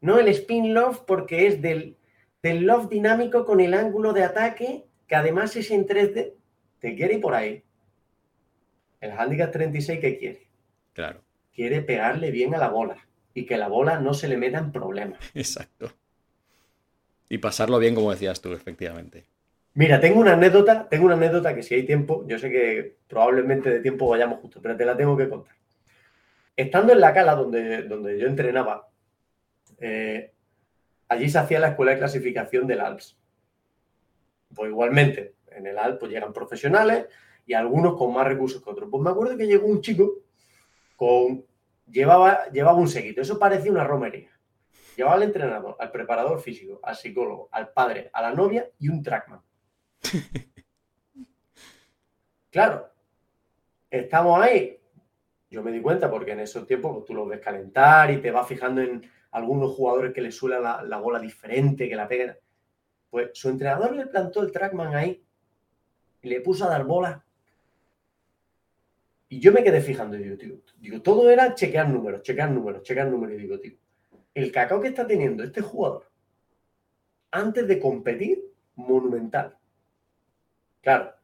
No el spin love porque es del, del love dinámico con el ángulo de ataque que además ese en 3D te quiere ir por ahí. El handicap 36, ¿qué quiere? Claro. Quiere pegarle bien a la bola y que la bola no se le meta en problemas. <laughs> Exacto. Y pasarlo bien, como decías tú, efectivamente. Mira, tengo una anécdota, tengo una anécdota que si hay tiempo, yo sé que probablemente de tiempo vayamos justo, pero te la tengo que contar. Estando en la cala donde, donde yo entrenaba, eh, allí se hacía la escuela de clasificación del ALPS. Pues igualmente, en el ALPS pues llegan profesionales y algunos con más recursos que otros. Pues me acuerdo que llegó un chico con llevaba, llevaba un seguito, eso parecía una romería. Llevaba al entrenador, al preparador físico, al psicólogo, al padre, a la novia y un trackman. <laughs> Claro, estamos ahí. Yo me di cuenta porque en esos tiempos pues, tú los ves calentar y te vas fijando en algunos jugadores que le suela la, la bola diferente, que la peguen. Pues su entrenador le plantó el trackman ahí y le puso a dar bola y yo me quedé fijando digo, tío, digo, todo era chequear números, chequear números, chequear números. Y digo, tío, el cacao que está teniendo este jugador antes de competir, monumental. Claro,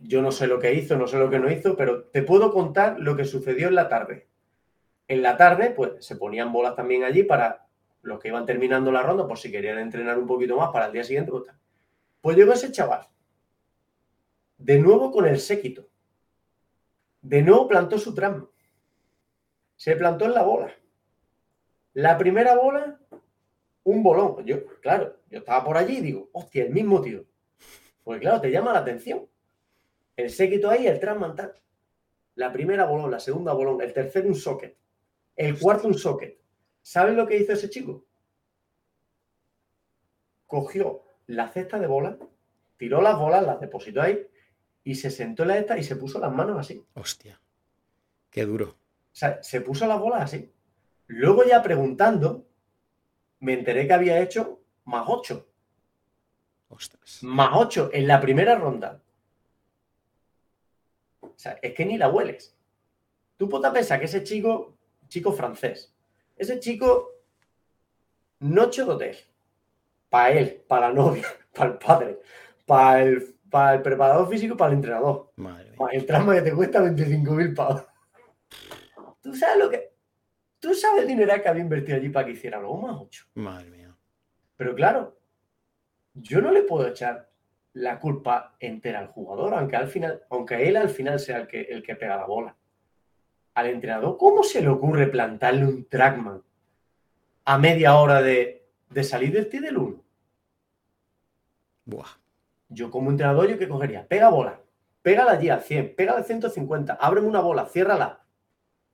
yo no sé lo que hizo, no sé lo que no hizo, pero te puedo contar lo que sucedió en la tarde. En la tarde, pues se ponían bolas también allí para los que iban terminando la ronda, por si querían entrenar un poquito más para el día siguiente. Pues, pues llegó ese chaval, de nuevo con el séquito de nuevo plantó su tramo. Se plantó en la bola. La primera bola, un bolón. Yo, claro, yo estaba por allí y digo, hostia, el mismo tío. Pues claro, te llama la atención. El séquito ahí, el tramo tal. La primera bolón, la segunda bolón, el tercero un socket, el cuarto un socket. ¿Sabes lo que hizo ese chico? Cogió la cesta de bolas, tiró las bolas, las depositó ahí y se sentó en la esta y se puso las manos así. Hostia, qué duro. O sea, se puso las bolas así. Luego ya preguntando, me enteré que había hecho más ocho. Ostras. Más ocho en la primera ronda. O sea, es que ni la hueles. Tú puedes pensar que ese chico, chico francés, ese chico, noche de hotel. Para él, para la novia, <laughs> para el padre, para el para el preparador físico para el entrenador. Madre mía. El tramo que te cuesta 25.000 pavos. ¿Tú sabes lo que.? ¿Tú sabes el dinero que había invertido allí para que hiciera lo más 8? Madre mía. Pero claro, yo no le puedo echar la culpa entera al jugador, aunque al final, aunque él al final sea el que, el que pega la bola. Al entrenador, ¿cómo se le ocurre plantarle un trackman a media hora de, de salir del T del 1? Buah. Yo como entrenador, ¿yo qué cogería? Pega bola, pégala allí al 100, pégala al 150, ábreme una bola, ciérrala.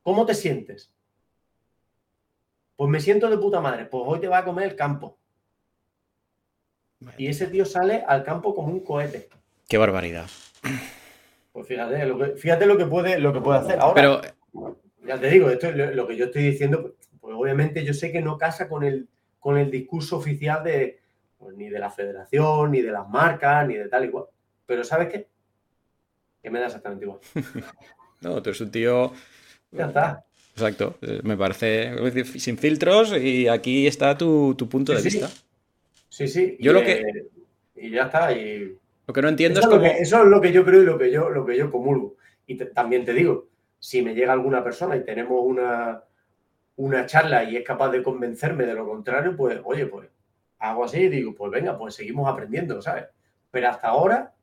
¿Cómo te sientes? Pues me siento de puta madre, pues hoy te va a comer el campo. Y ese tío sale al campo como un cohete. Qué barbaridad. Pues fíjate lo que, fíjate lo que puede, lo que puede hacer. Ahora, Pero, ya te digo, esto es lo, que yo estoy diciendo, pues obviamente yo sé que no casa con el, con el discurso oficial de, pues, ni de la federación, ni de las marcas, ni de tal y cual. Pero ¿sabes qué? Que me da exactamente igual. <laughs> no, tú eres un tío... Ya está. Exacto, eh, me parece sin filtros y aquí está tu, punto de vista. Sí, sí. Yo y, lo que... y ya está. Y... Lo que no entiendo es cómo... eso es lo que yo creo y lo que yo, lo que yo comulgo. Y también te digo, si me llega alguna persona y tenemos una, una charla y es capaz de convencerme de lo contrario, pues, oye, pues hago así y digo, pues venga, pues seguimos aprendiendo, ¿sabes? Pero hasta ahora,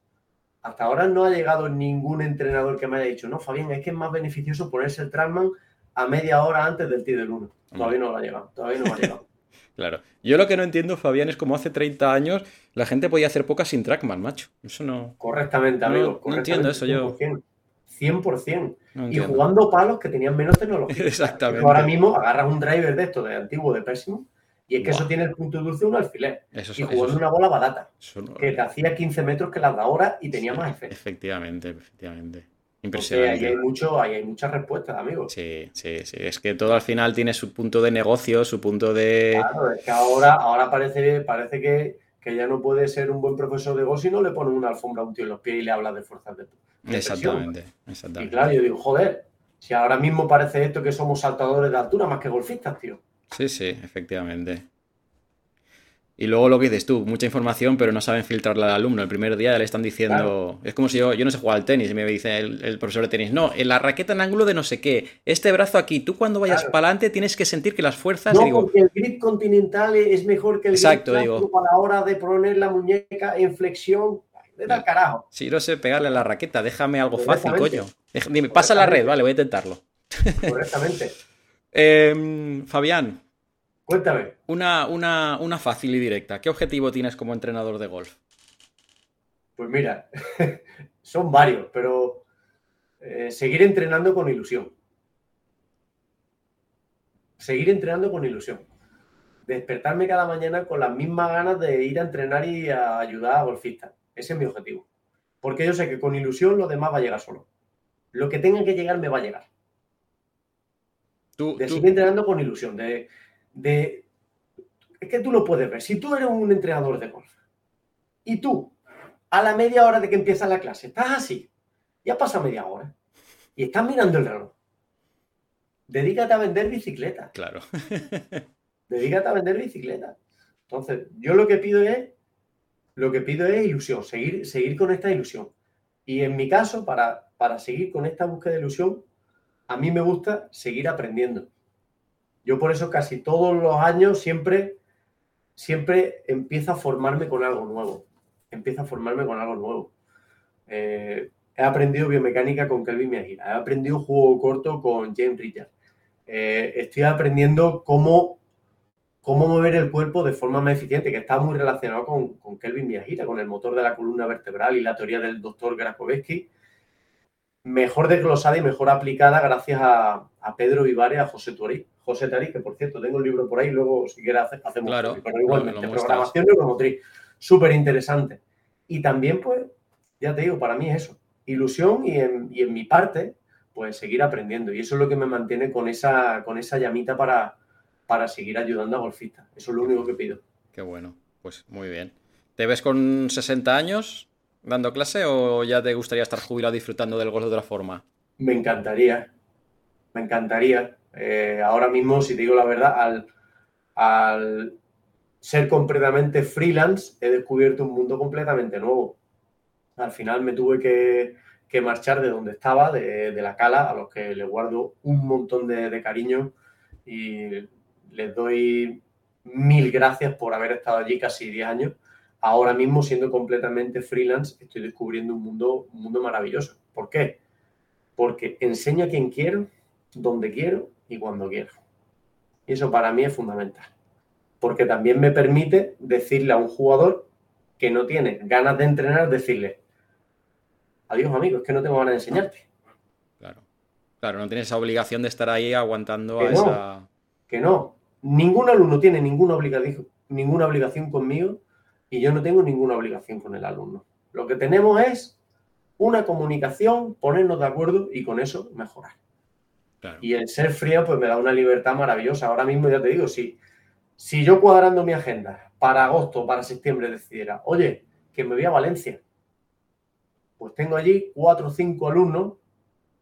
hasta ahora no ha llegado ningún entrenador que me haya dicho, no, Fabián, es que es más beneficioso ponerse el trackman a media hora antes del tiro del 1. Todavía no lo ha llegado, todavía no ha llegado. Claro. Yo lo que no entiendo, Fabián, es como hace 30 años la gente podía hacer pocas sin trackman, macho. Eso no... Correctamente, amigo. No, entiendo eso 100%, yo. 100%. y jugando palos que tenían menos tecnología. <laughs> Exactamente. ahora mismo agarras un driver de esto, de antiguo, de pésimo, y es que eso tiene el punto dulce un alfiler. Eso, y en una bola barata. que te hacía 15 metros que las de ahora y tenía más efecto. Efectivamente, efectivamente. Impresionante. ahí hay, mucho, ahí hay muchas respuestas, amigos. Sí, sí, sí. Es que todo al final tiene su punto de negocio, su punto de. Claro, es que ahora, ahora parece, parece que, que ya no puede ser un buen profesor de go si no le pone una alfombra a un tío en los pies y le habla de fuerzas de, de exactamente, exactamente. Y claro, yo digo, joder, si ahora mismo parece esto que somos saltadores de altura más que golfistas, tío. Sí, sí, efectivamente. Y luego lo que dices tú, mucha información, pero no saben filtrarla al alumno. El primer día le están diciendo. Es como si yo, yo no sé jugar al tenis y me dice el, profesor de tenis, no, en la raqueta en ángulo de no sé qué, este brazo aquí, tú cuando vayas para adelante tienes que sentir que las fuerzas. No, porque el grip continental es mejor que el exacto, grip digo. a la hora de poner la muñeca en flexión. Vete al carajo. Sí, no sé pegarle a la raqueta, déjame algo fácil, coño. Dime, pasa la red, vale, voy a intentarlo. <laughs> Correctamente. Em, Fabián, Cuéntame. Una, una, una fácil y directa. ¿Qué objetivo tienes como entrenador de golf? Pues mira, <laughs> son varios, pero eh, seguir entrenando con ilusión. Seguir entrenando con ilusión. Despertarme cada mañana con las mismas ganas de ir a entrenar y a ayudar a golfistas. Ese es mi objetivo. Porque yo sé que con ilusión lo demás va a llegar solo. Lo que tenga que llegar me va a llegar. de seguir entrenando con ilusión, de, de... Es que tú lo puedes ver. Si tú eres un entrenador de golf y tú, a la media hora de que empieza la clase, estás así, ya pasa media hora y estás mirando el reloj, dedícate a vender bicicletas. Claro. <laughs> dedícate a vender bicicletas. Entonces, yo lo que pido es, lo que pido es ilusión, seguir, seguir con esta ilusión. Y en mi caso, para, para seguir con esta búsqueda de ilusión, a mí me gusta seguir aprendiendo. Yo por eso casi todos los años siempre, siempre empiezo a formarme con algo nuevo. Empiezo a formarme con algo nuevo. Eh, he aprendido biomecánica con Kelvin Miagira. He aprendido juego corto con James Richard. Eh, estoy aprendiendo cómo, cómo mover el cuerpo de forma más eficiente, que está muy relacionado con, Kelvin Miagira, con el motor de la columna vertebral y la teoría del doctor Grafowski mejor desglosada y mejor aplicada gracias a, Pedro Vivares, a José Turí. José Tarí, que por cierto tengo el libro por ahí, luego si quieres hacemos claro, pero igualmente, programación neuromotriz, súper interesante. Y también, pues, ya te digo, para mí es eso, ilusión y en, mi parte, pues seguir aprendiendo. Y eso es lo que me mantiene con esa, con esa llamita para, para seguir ayudando a golfistas. Eso es lo único que pido. Qué bueno, pues muy bien. ¿Te ves con 60 años? Dando clase o ya te gustaría estar jubilado disfrutando del golf de otra forma? Me encantaría, me encantaría. Eh, ahora mismo, si te digo la verdad, al, ser completamente freelance, he descubierto un mundo completamente nuevo. Al final me tuve que, marchar de donde estaba, de, la cala, a los que les guardo un montón de, de cariño y les doy mil gracias por haber estado allí casi 10 años ahora mismo siendo completamente freelance estoy descubriendo un mundo, un mundo maravilloso. ¿Por qué? Porque enseño a quien quiero, donde quiero y cuando quiero. Y eso para mí es fundamental. Porque también me permite decirle a un jugador que no tiene ganas de entrenar, decirle, adiós amigo, es que no tengo ganas de enseñarte. Claro, claro, no tienes esa obligación de estar ahí aguantando a esa... Que no, ningún alumno tiene ninguna obligación, ninguna obligación conmigo y yo no tengo ninguna obligación con el alumno. Lo que tenemos es una comunicación, ponernos de acuerdo y con eso mejorar. Y el ser frío pues me da una libertad maravillosa. Ahora mismo ya te digo, si, si yo cuadrando mi agenda para agosto, para septiembre decidiera, oye, que me voy a Valencia, pues tengo allí cuatro o cinco alumnos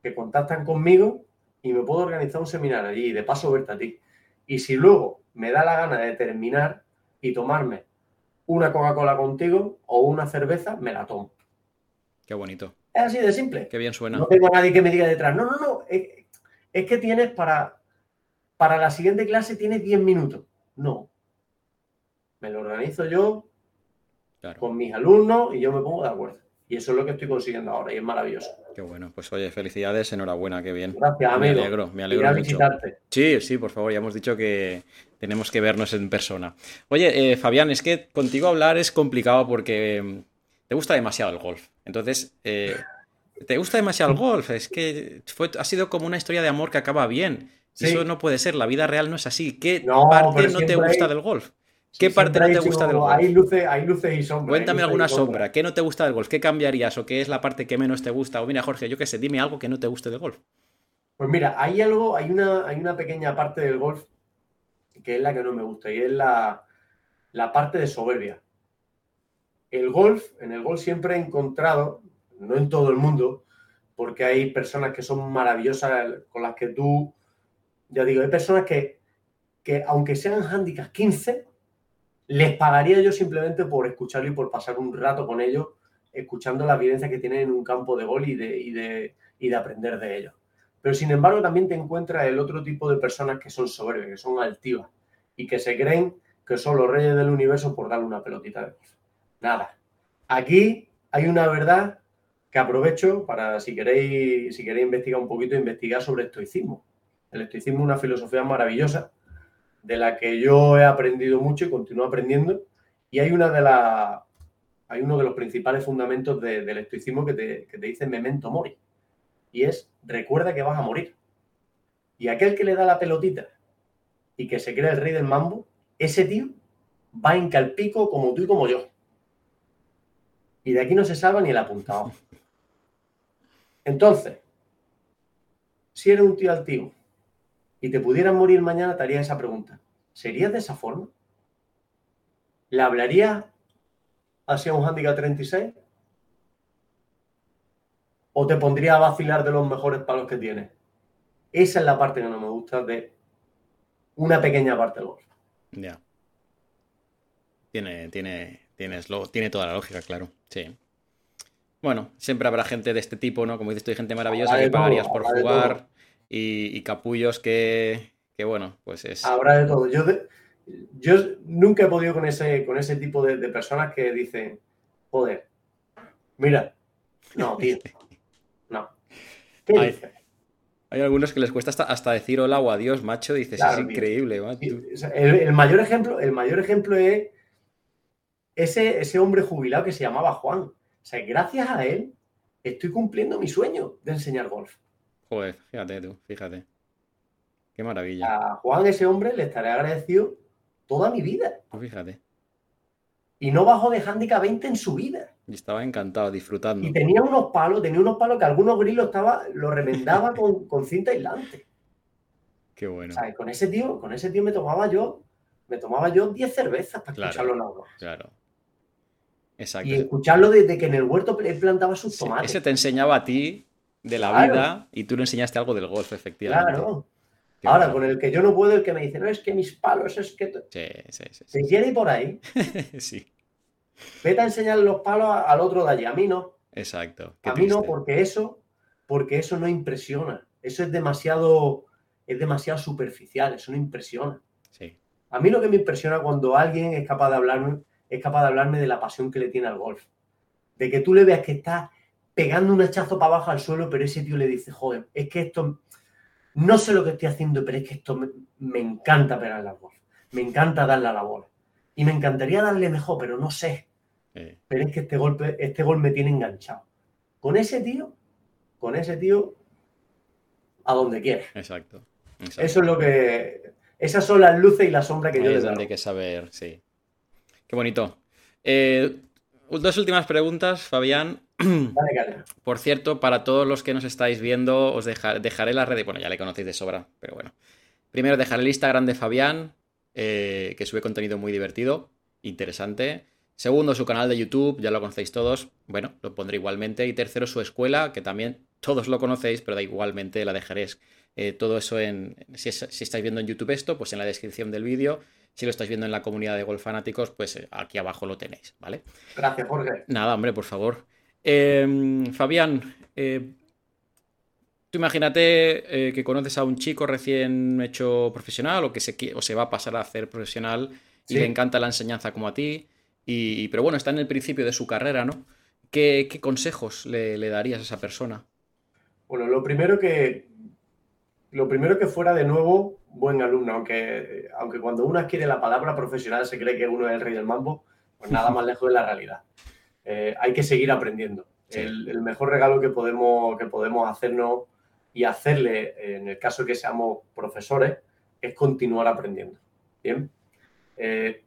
que contactan conmigo y me puedo organizar un seminario allí y de paso verte a ti. Y si luego me da la gana de terminar y tomarme una Coca-Cola contigo o una cerveza, me la tomo. Qué bonito. Es así de simple. Qué bien suena. No tengo a nadie que me diga detrás, no, no, no, es, que tienes para, para la siguiente clase tienes 10 minutos. No. Me lo organizo yo con mis alumnos y yo me pongo de acuerdo. Y eso es lo que estoy consiguiendo ahora y es maravilloso. Qué bueno. Pues oye, felicidades, enhorabuena, qué bien. Gracias, amigo. Me alegro, me alegro mucho. Sí, sí, por favor, ya hemos dicho que tenemos que vernos en persona. Oye, eh, Fabián, es que contigo hablar es complicado porque mm, te gusta demasiado el golf. Entonces, eh, te gusta demasiado el golf. Es que fue, ha sido como una historia de amor que acaba bien. Eso no puede ser, la vida real no es así. ¿Qué parte no te gusta del golf? ¿Qué parte no te gusta del golf? Hay luces, hay luces y sombras. Cuéntame alguna sombra. ¿Qué no te gusta del golf? ¿Qué cambiarías? ¿O qué es la parte que menos te gusta? O mira, Jorge, yo qué sé, dime algo que no te guste del golf. Pues mira, hay algo, hay una, hay una pequeña parte del golf que es la que no me gusta y es la, la parte de soberbia. El golf, en el golf siempre he encontrado, no en todo el mundo, porque hay personas que son maravillosas con las que tú, ya digo, hay personas que, que aunque sean handicaps 15, les pagaría yo simplemente por escucharlo y por pasar un rato con ellos, escuchando la evidencia que tienen en un campo de gol y de, y de, aprender de ellos. Pero sin embargo también te encuentras el otro tipo de personas que son soberbias, que son altivas y que se creen que son los reyes del universo por darle una pelotita de golf. Nada. Aquí hay una verdad que aprovecho para, si queréis, si queréis investigar un poquito, investigar sobre estoicismo. El estoicismo es una filosofía maravillosa de la que yo he aprendido mucho y continúo aprendiendo. Y hay una de las hay uno de los principales fundamentos del estoicismo que te, que te dice memento mori. Y es recuerda que vas a morir. Y aquel que le da la pelotita y que se crea el rey del mambo, ese tío va en calpico como tú y como yo. Y de aquí no se salva ni el apuntado. Entonces, si eres un tío altivo y te pudieran morir mañana, te haría esa pregunta. ¿Serías de esa forma? ¿Le hablarías hacia un handicap 36? ¿O te pondría a vacilar de los mejores palos que tienes? Esa es la parte que no me gusta de una pequeña parte del golf. Ya. Tiene, tiene, tiene toda la lógica, claro. Sí. Bueno, siempre habrá gente de este tipo, ¿no? Como dices hay gente maravillosa que pagarías por jugar y, capullos que, que, bueno, pues es... Habrá de todo. Yo, yo nunca he podido con ese, con ese tipo de, personas que dicen, joder, mira, no, tío, <laughs> no. ¿Qué hay, dices? Hay algunos que les cuesta hasta, hasta decir hola o adiós, macho, dices, es increíble. El, mayor ejemplo, el mayor ejemplo es ese, ese hombre jubilado que se llamaba Juan. O sea, gracias a él estoy cumpliendo mi sueño de enseñar golf. Joder, fíjate tú, fíjate. Qué maravilla. A Juan, ese hombre, le estaré agradecido toda mi vida. Pues fíjate. Y no bajó de handicap 20 en su vida. Y estaba encantado, disfrutando. Y tenía unos palos, tenía unos palos que algunos grilos estaba, lo remendaba <laughs> con, cinta aislante. Qué bueno. O sea, con ese tío, con ese tío me tomaba yo, me tomaba yo 10 cervezas para escucharlo en agua. Claro. Exacto. Y escucharlo desde que en el huerto él plantaba sus tomates. ese te enseñaba a ti de la vida y tú le enseñaste algo del golf, efectivamente. Claro. Ahora, con el que yo no puedo, el que me dice, no, es que mis palos, es que. Sí, sí, sí. ¿Se quiere ir por ahí? <laughs> sí. Vete a enseñar los palos al otro de allí. A mí no. Exacto. a mí no, porque eso, porque eso no impresiona. Eso es demasiado, es demasiado superficial, eso no impresiona. Sí. A mí lo que me impresiona cuando alguien es capaz de hablarme, es capaz de hablarme de la pasión que le tiene al golf. De que tú le veas que está pegando un hachazo para abajo al suelo, pero ese tío le dice, joder, es que esto, no sé lo que estoy haciendo, pero es que esto me, encanta pegar la bola, me encanta darle a la bola. Y me encantaría darle mejor, pero no sé. Pero es que este golpe, este gol me tiene enganchado. Con ese tío, con ese tío, a donde quiera. Exacto, Eso es lo que. Esas son las luces y la sombra que yo le Hay que saber, sí. Qué bonito. Eh, dos últimas preguntas, Fabián. <clears throat> Por cierto, para todos los que nos estáis viendo, os dejaré la red. Bueno, ya le conocéis de sobra, pero bueno. Primero dejaré el Instagram de Fabián, eh, que sube contenido muy divertido, interesante. Segundo, su canal de YouTube, ya lo conocéis todos. Bueno, lo pondré igualmente. Y tercero, su escuela, que también todos lo conocéis, pero da igualmente, la dejaréis. Eh, todo eso en. Si, si, estáis viendo en YouTube esto, pues en la descripción del vídeo. Si lo estáis viendo en la comunidad de Golf Fanáticos, pues eh, aquí abajo lo tenéis, ¿vale? Gracias, Jorge. Nada, hombre, por favor. Em, Fabián, eh, tú imagínate eh, que conoces a un chico recién hecho profesional o que se, o se va a pasar a hacer profesional y le encanta la enseñanza como a ti, y, pero bueno, está en el principio de su carrera, ¿no? ¿Qué, consejos le, darías a esa persona? Bueno, lo primero que lo primero que fuera de nuevo buen alumno, aunque, aunque cuando uno adquiere la palabra profesional se cree que uno es el rey del mambo, pues nada <laughs> más lejos de la realidad. Eh, hay que seguir aprendiendo. El, mejor regalo que podemos, que podemos hacernos y hacerle, en el caso que seamos profesores, es continuar aprendiendo. Bien. Eh,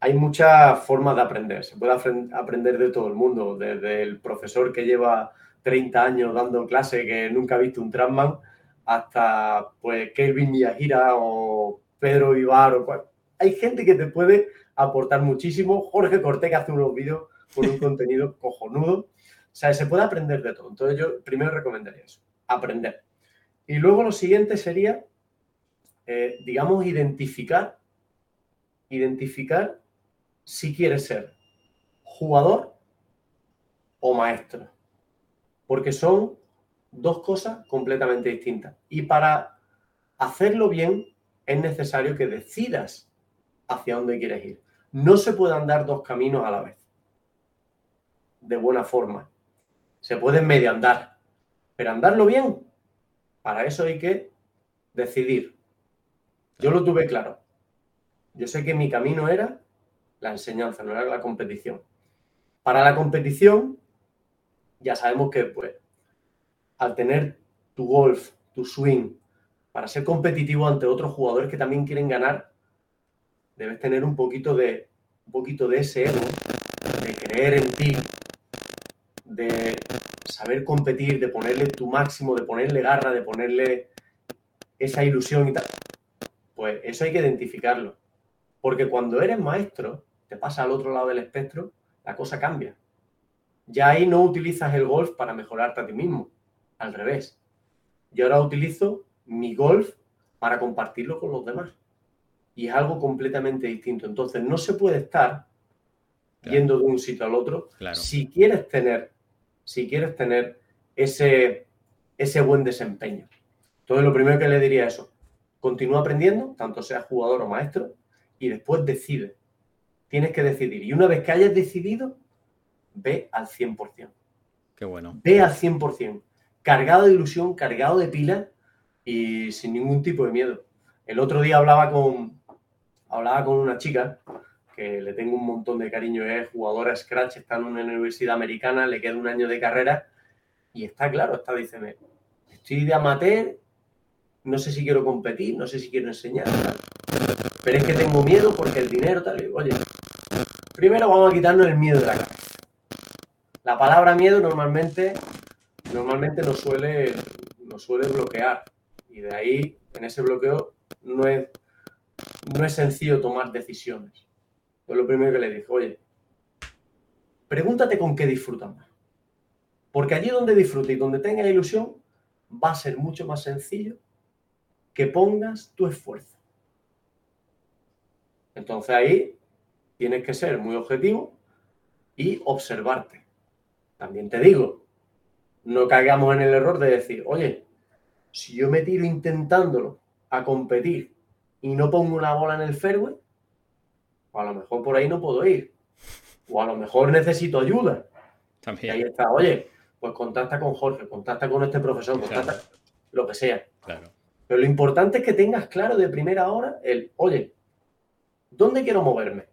hay muchas formas de aprender. Se puede aprender de todo el mundo, desde el profesor que lleva 30 años dando clase que nunca ha visto un Trasman, hasta pues Kelvin Miyahira o Pedro Vivar. O Hay gente que te puede aportar muchísimo. Jorge Corté, que hace unos vídeos con un contenido cojonudo. O sea, se puede aprender de todo. Entonces yo primero recomendaría eso, aprender. Y luego lo siguiente sería, eh, digamos, identificar, identificar si quieres ser jugador o maestro, porque son dos cosas completamente distintas. Y para hacerlo bien es necesario que decidas hacia dónde quieres ir. No se pueden andar dos caminos a la vez, de buena forma. Se pueden medio andar, pero andarlo bien, para eso hay que decidir. Yo lo tuve claro. Yo sé que mi camino era la enseñanza, no era la competición. Para la competición, ya sabemos que pues, al tener tu golf, tu swing, para ser competitivo ante otros jugadores que también quieren ganar, debes tener un poquito de, un poquito de ese ego, de creer en ti, de saber competir, de ponerle tu máximo, de ponerle garra, de ponerle esa ilusión y tal. Pues eso hay que identificarlo. Porque cuando eres maestro, te pasa al otro lado del espectro, la cosa cambia. Ya ahí no utilizas el golf para mejorarte a ti mismo. Al revés. Yo ahora utilizo mi golf para compartirlo con los demás. Y es algo completamente distinto. Entonces, no se puede estar yendo de un sitio al otro si quieres tener, si quieres tener ese, ese buen desempeño. Entonces, lo primero que le diría es eso. Continúa aprendiendo, tanto seas jugador o maestro, y después decide. Tienes que decidir. Y una vez que hayas decidido, ve al 100%. Qué bueno. Ve al 100%. Cargado de ilusión, cargado de pila y sin ningún tipo de miedo. El otro día hablaba con, hablaba con una chica que le tengo un montón de cariño, es jugadora Scratch, está en una universidad americana, le queda un año de carrera y está claro, está, dice, estoy de amateur, no sé si quiero competir, no sé si quiero enseñar, pero es que tengo miedo porque el dinero tal, oye, primero vamos a quitarnos el miedo de la cabeza. La palabra miedo normalmente, normalmente nos suele, nos suele bloquear y de ahí, en ese bloqueo, no es, no es sencillo tomar decisiones. Pues lo primero que le dije, oye, pregúntate con qué disfrutas más. Porque allí donde disfrutes y donde tengas ilusión, va a ser mucho más sencillo que pongas tu esfuerzo. Entonces ahí tienes que ser muy objetivo y observarte. También te digo, no caigamos en el error de decir, oye, si yo me tiro intentándolo a competir y no pongo una bola en el fairway, a lo mejor por ahí no puedo ir. O a lo mejor necesito ayuda. También. ahí está, oye, pues contacta con Jorge, contacta con este profesor, contacta lo que sea. Claro. Pero lo importante es que tengas claro de primera hora el, oye, ¿dónde quiero moverme?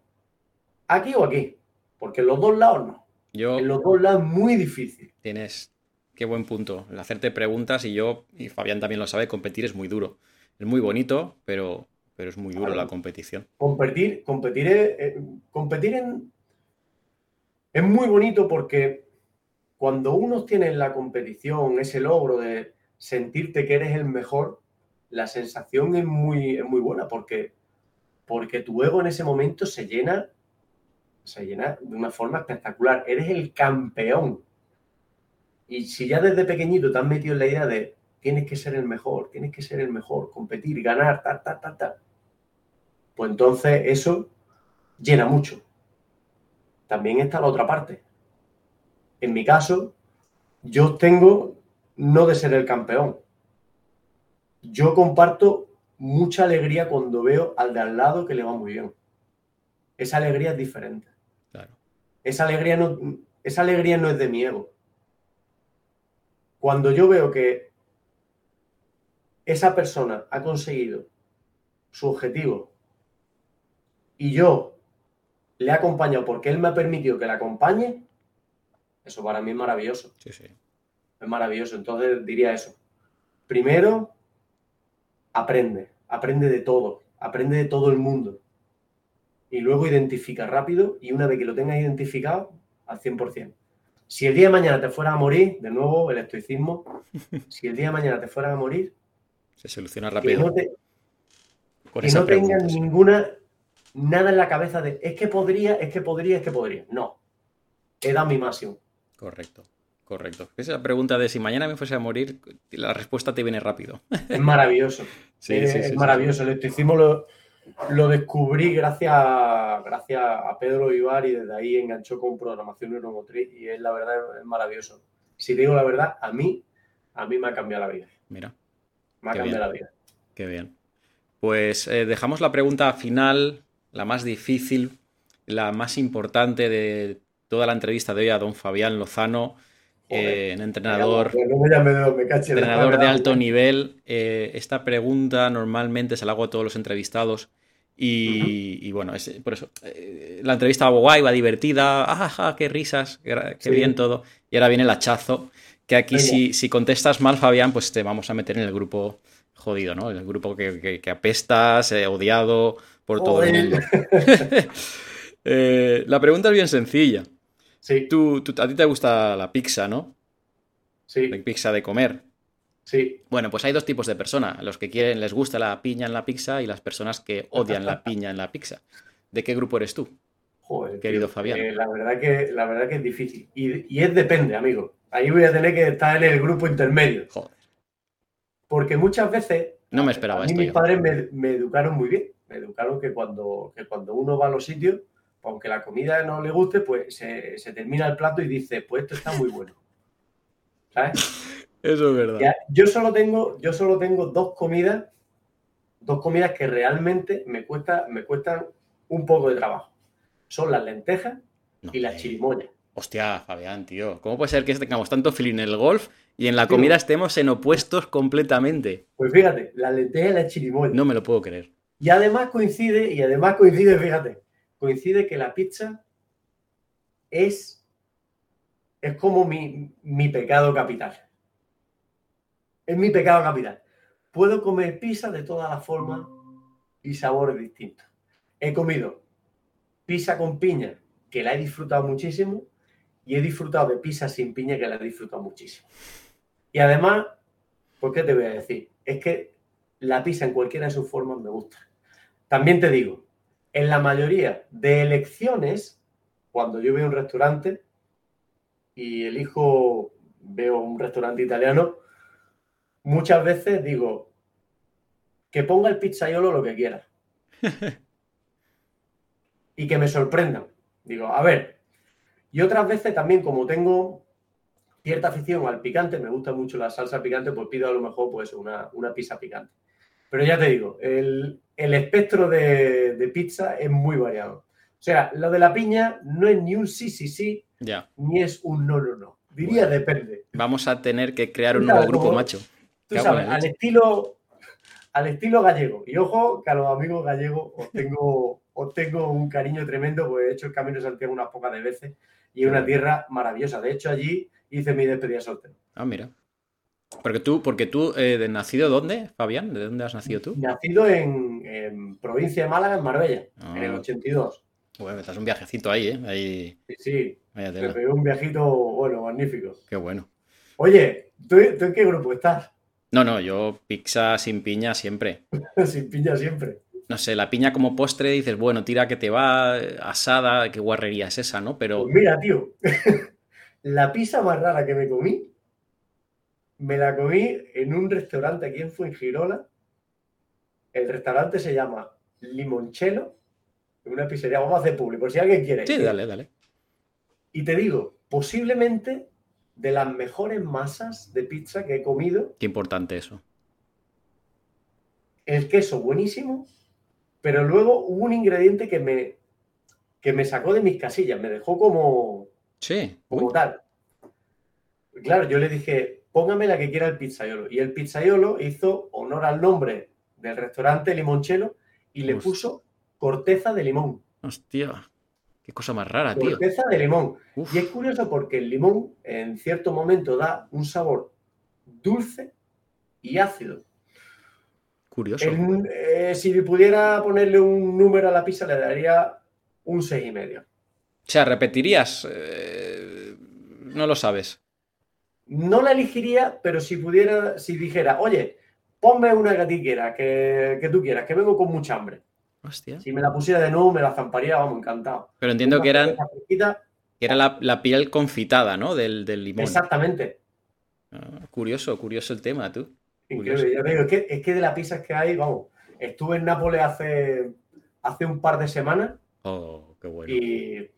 ¿Aquí o aquí? Porque en los dos lados no. Yo, en los dos lados es muy difícil. Tienes, qué buen punto. El hacerte preguntas y yo, y Fabián también lo sabe, competir es muy duro. Es muy bonito, pero, pero es muy duro la competición. Competir, competir, es, competir en, es muy bonito porque cuando uno tiene en la competición ese logro de sentirte que eres el mejor, la sensación es muy, es muy buena porque, porque tu ego en ese momento se llena, se llena de una forma espectacular. Eres el campeón y si ya desde pequeñito te has metido en la idea de tienes que ser el mejor, tienes que ser el mejor, competir, ganar, tal, tal, tal, tal, pues entonces eso llena mucho. También está la otra parte. En mi caso, yo tengo no de ser el campeón. Yo comparto mucha alegría cuando veo al de al lado que le va muy bien. Esa alegría es diferente. Esa alegría no, esa alegría no es de mi ego. Cuando yo veo que esa persona ha conseguido su objetivo y yo le he acompañado porque él me ha permitido que le acompañe, eso para mí es maravilloso. Sí, sí. Es maravilloso. Entonces diría eso. Primero, aprende. Aprende de todo. Aprende de todo el mundo. Y luego identifica rápido y una vez que lo tengas identificado, al 100%. Si el día de mañana te fueras a morir, de nuevo, el estoicismo, <laughs> si el día de mañana te fueras a morir, se soluciona rápido. Que no, tengas ninguna, nada en la cabeza de es que podría, es que podría, es que podría. No. He dado mi máximo. Correcto, correcto. Esa pregunta de si mañana me fuese a morir, la respuesta te viene rápido. Es maravilloso. <laughs> sí, sí, es maravilloso. El estoicismo lo, lo descubrí gracias, gracias a Pedro Ibar y desde ahí enganchó con programación neuromotriz y es la verdad es maravilloso. Si digo la verdad, a mí, a mí me ha cambiado la vida. Mira. Me ha cambiado la vida. Qué bien. Pues eh, dejamos la pregunta final, la más difícil, la más importante de toda la entrevista de hoy a don Fabián Lozano, eh, entrenador, entrenador de alto nivel. Eh, esta pregunta normalmente se la hago a todos los entrevistados. Y, bueno, por eso, la entrevista va guay, va divertida, ¡ajá, qué risas, qué, bien todo! Y ahora viene el hachazo, que aquí si, si, contestas mal, Fabián, pues te vamos a meter en el grupo jodido, ¿no? El grupo que, que, apestas, eh, odiado por todo el mundo. <laughs> Eh, la pregunta es bien sencilla. Sí. Tú, a ti te gusta la pizza, ¿no? Sí. La pizza de comer. Sí. Bueno, pues hay dos tipos de personas. Los que quieren, les gusta la piña en la pizza y las personas que odian la <laughs> piña en la pizza. ¿De qué grupo eres tú? Joder, querido Fabián. Eh, la, verdad que, la verdad que es difícil. Y, y, es depende, amigo. Ahí voy a tener que estar en el grupo intermedio. Joder. Porque muchas veces. No me esperaba a mí Mis padres me, educaron muy bien. Me educaron que cuando, cuando uno va a los sitios, aunque la comida no le guste, pues se, termina el plato y dice, pues esto está muy bueno. ¿Sabes? Eso es verdad. yo, solo tengo, yo solo tengo dos comidas, dos comidas que realmente me, cuesta, me cuestan un poco de trabajo. Son las lentejas y las chirimoyas. Hostia, Fabián, tío. ¿Cómo puede ser que tengamos tanto feeling en el golf y en la comida estemos en opuestos completamente. Pues fíjate, la lenteja y la chirimoya. No me lo puedo creer. Y además coincide, y además coincide, fíjate, coincide que la pizza es, es como mi, mi pecado capital. Es mi pecado capital. Puedo comer pizza de todas las formas y sabores distintos. He comido pizza con piña, que la he disfrutado muchísimo, y he disfrutado de pizza sin piña, que la he disfrutado muchísimo. Y además, ¿por qué te voy a decir? Es que la pizza en cualquiera de sus formas me gusta. También te digo, en la mayoría de elecciones, cuando yo veo un restaurante y elijo, veo un restaurante italiano, muchas veces digo que ponga el pizzaiolo lo que quiera. <laughs> y que me sorprendan. Digo, a ver. Y otras veces también, como tengo cierta afición al picante, me gusta mucho la salsa picante, pues pido a lo mejor pues una, una pizza picante. Pero ya te digo, el, espectro de, pizza es muy variado. O sea, lo de la piña no es ni un sí, sí, sí, ni es un no, no, no. Diría depende. Vamos a tener que crear un nuevo grupo macho. Tú sabes, al estilo, al estilo gallego. Y ojo que a los amigos gallegos os tengo, os tengo un cariño tremendo, porque he hecho el Camino de Santiago unas pocas de veces y es una tierra maravillosa. De hecho, allí hice mi despedida soltero. Ah, mira. Porque tú, porque tú eh, de nacido dónde, Fabián? ¿De dónde has nacido tú? Nacido en, provincia de Málaga, en Marbella, en el 82. Ah. Bueno, estás un viajecito ahí, ¿eh? Ahí... Sí, sí. Pegó un viajito, bueno, magnífico. Qué bueno. Oye, ¿tú, ¿tú, en qué grupo estás? No, no, yo pizza sin piña siempre. <laughs> sin piña siempre. No sé, la piña como postre dices, bueno, tira que te va, asada, qué guarrería es esa, ¿no? Pero. Pues mira, tío, <laughs> la pizza más rara que me comí, me la comí en un restaurante aquí en Fuengirola. El restaurante se llama Limoncello, una pizzería. Vamos a hacer público, por si alguien quiere. Sí, dale, dale. Y te digo, posiblemente de las mejores masas de pizza que he comido. Qué importante eso. El queso buenísimo, pero luego hubo un ingrediente que me, que me sacó de mis casillas, me dejó como, Sí. Como tal. Claro, yo le dije, póngame la que quiera el pizzaiolo. Y el pizzaiolo hizo honor al nombre del restaurante Limonchelo y le puso corteza de limón. Hostia, qué cosa más rara, tío. Corteza de limón. Y es curioso porque el limón en cierto momento da un sabor dulce y ácido. Curioso. Eh, si pudiera ponerle un número a la pizza, le daría un seis y medio. O sea, repetirías. Eh, no lo sabes. No la elegiría, pero si pudiera, si dijera, oye, ponme una gatiquera que, que tú quieras, que vengo con mucha hambre. Hostia. Si me la pusiera de nuevo, me la zamparía, vamos, encantado. Pero entiendo que eran. Que era la, piel confitada, ¿no? Del, limón. Exactamente. Ah, curioso, curioso el tema, tú. Increíble, ya. Es que, es que de las pizzas que hay, vamos, Estuve en Nápoles hace, hace un par de semanas. Oh, qué bueno. Y.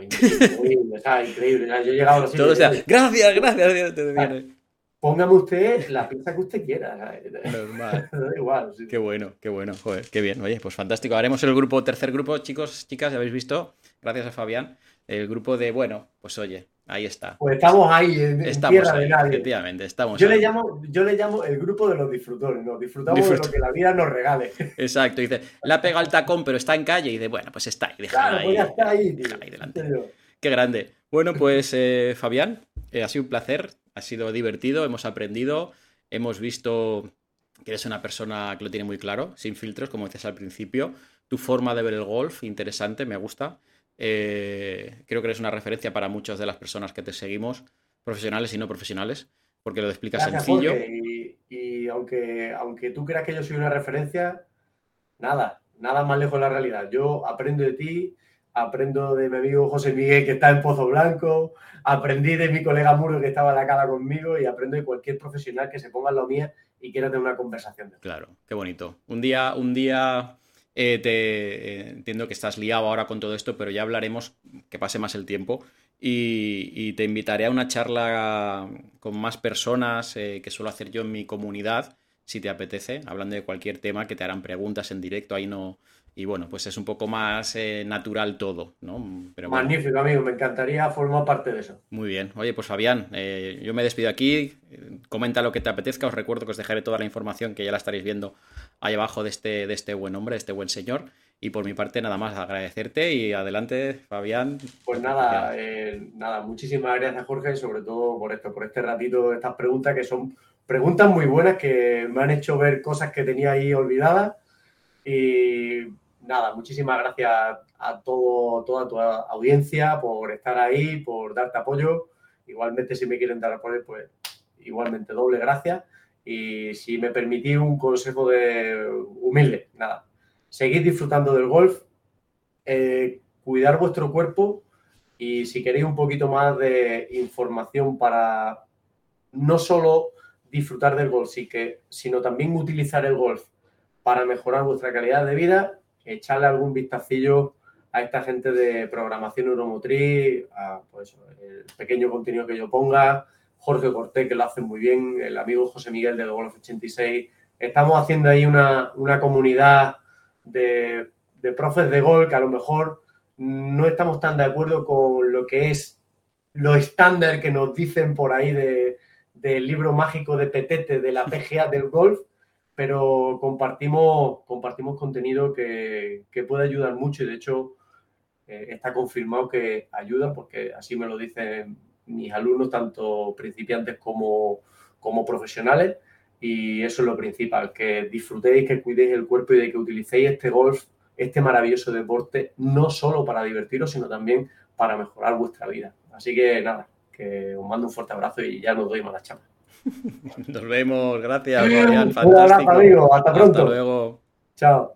increíble, increíble. Yo he llegado a Todo sea, gracias, gracias. Póngame usted la pizza que usted quiera. <laughs> Normal. <laughs> igual. Qué bueno, qué bueno. Joder, qué bien. Oye, pues fantástico. Haremos el grupo, tercer grupo, chicos, chicas, ya habéis visto. Gracias a Fabián. El grupo de, bueno, pues oye, ahí está. Pues estamos ahí, en, tierra de nadie. Efectivamente, estamos yo Le llamo, yo le llamo el grupo de los disfrutores, ¿no? Disfrutamos de lo que la vida nos regale. Exacto, dice, la pega al tacón, pero está en calle, y dice, bueno, pues está ahí, déjalo claro, pues ahí. ahí, ahí delante. Qué grande. Bueno, pues eh, Fabián, eh, ha sido un placer ha sido divertido, hemos aprendido, hemos visto que eres una persona que lo tiene muy claro, sin filtros, como decías al principio. Tu forma de ver el golf, interesante, me gusta. Eh, creo que eres una referencia para muchas de las personas que te seguimos, profesionales y no profesionales, porque lo explicas sencillo. Y, aunque, aunque tú creas que yo soy una referencia, nada, nada más lejos de la realidad. Yo aprendo de ti, aprendo de mi amigo José Miguel que está en Pozo Blanco, aprendí de mi colega Muro que estaba en la cara conmigo y aprendo de cualquier profesional que se ponga en la mía y quiera tener una conversación. Claro, qué bonito. Un día, un día eh, te eh, entiendo que estás liado ahora con todo esto, pero ya hablaremos que pase más el tiempo. Y, te invitaré a una charla con más personas eh, que suelo hacer yo en mi comunidad, si te apetece, hablando de cualquier tema que te harán preguntas en directo, ahí no, y bueno, pues es un poco más eh, natural todo, ¿no? Pero Magnífico, amigo, me encantaría formar parte de eso. Muy bien. Oye, pues Fabián, eh, yo me despido aquí. Comenta lo que te apetezca. Os recuerdo que os dejaré toda la información que ya la estaréis viendo ahí abajo de este, de este buen hombre, de este buen señor. Y por mi parte, nada más agradecerte y adelante, Fabián. Pues nada, eh, nada, muchísimas gracias, Jorge, sobre todo por esto, por este ratito, estas preguntas que son preguntas muy buenas que me han hecho ver cosas que tenía ahí olvidadas. Y nada, muchísimas gracias a todo, toda tu audiencia por estar ahí, por darte apoyo. Igualmente, si me quieren dar apoyo, pues igualmente doble gracias. Y si me permitís un consejo de humilde, nada, seguid disfrutando del golf, eh, cuidar vuestro cuerpo y si queréis un poquito más de información para no solo disfrutar del golf, sino también utilizar el golf para mejorar vuestra calidad de vida, echarle algún vistacillo a esta gente de programación neuromotriz, a pues, el pequeño contenido que yo ponga, Jorge Cortés, que lo hace muy bien, el amigo José Miguel de Golf 86. Estamos haciendo ahí una, comunidad de, profes de golf que a lo mejor no estamos tan de acuerdo con lo que es lo estándar que nos dicen por ahí del libro mágico de Petete de la PGA del golf, pero compartimos, compartimos contenido que, puede ayudar mucho y de hecho eh, está confirmado que ayuda porque así me lo dicen mis alumnos, tanto principiantes como, como profesionales y eso es lo principal, que disfrutéis, que cuidéis el cuerpo y de que utilicéis este golf, este maravilloso deporte, no solo para divertiros, sino también para mejorar vuestra vida. Así que nada, que os mando un fuerte abrazo y ya nos doy más la. <laughs> Nos vemos, gracias, Un abrazo, amigo. Hasta pronto. Hasta luego. Chao.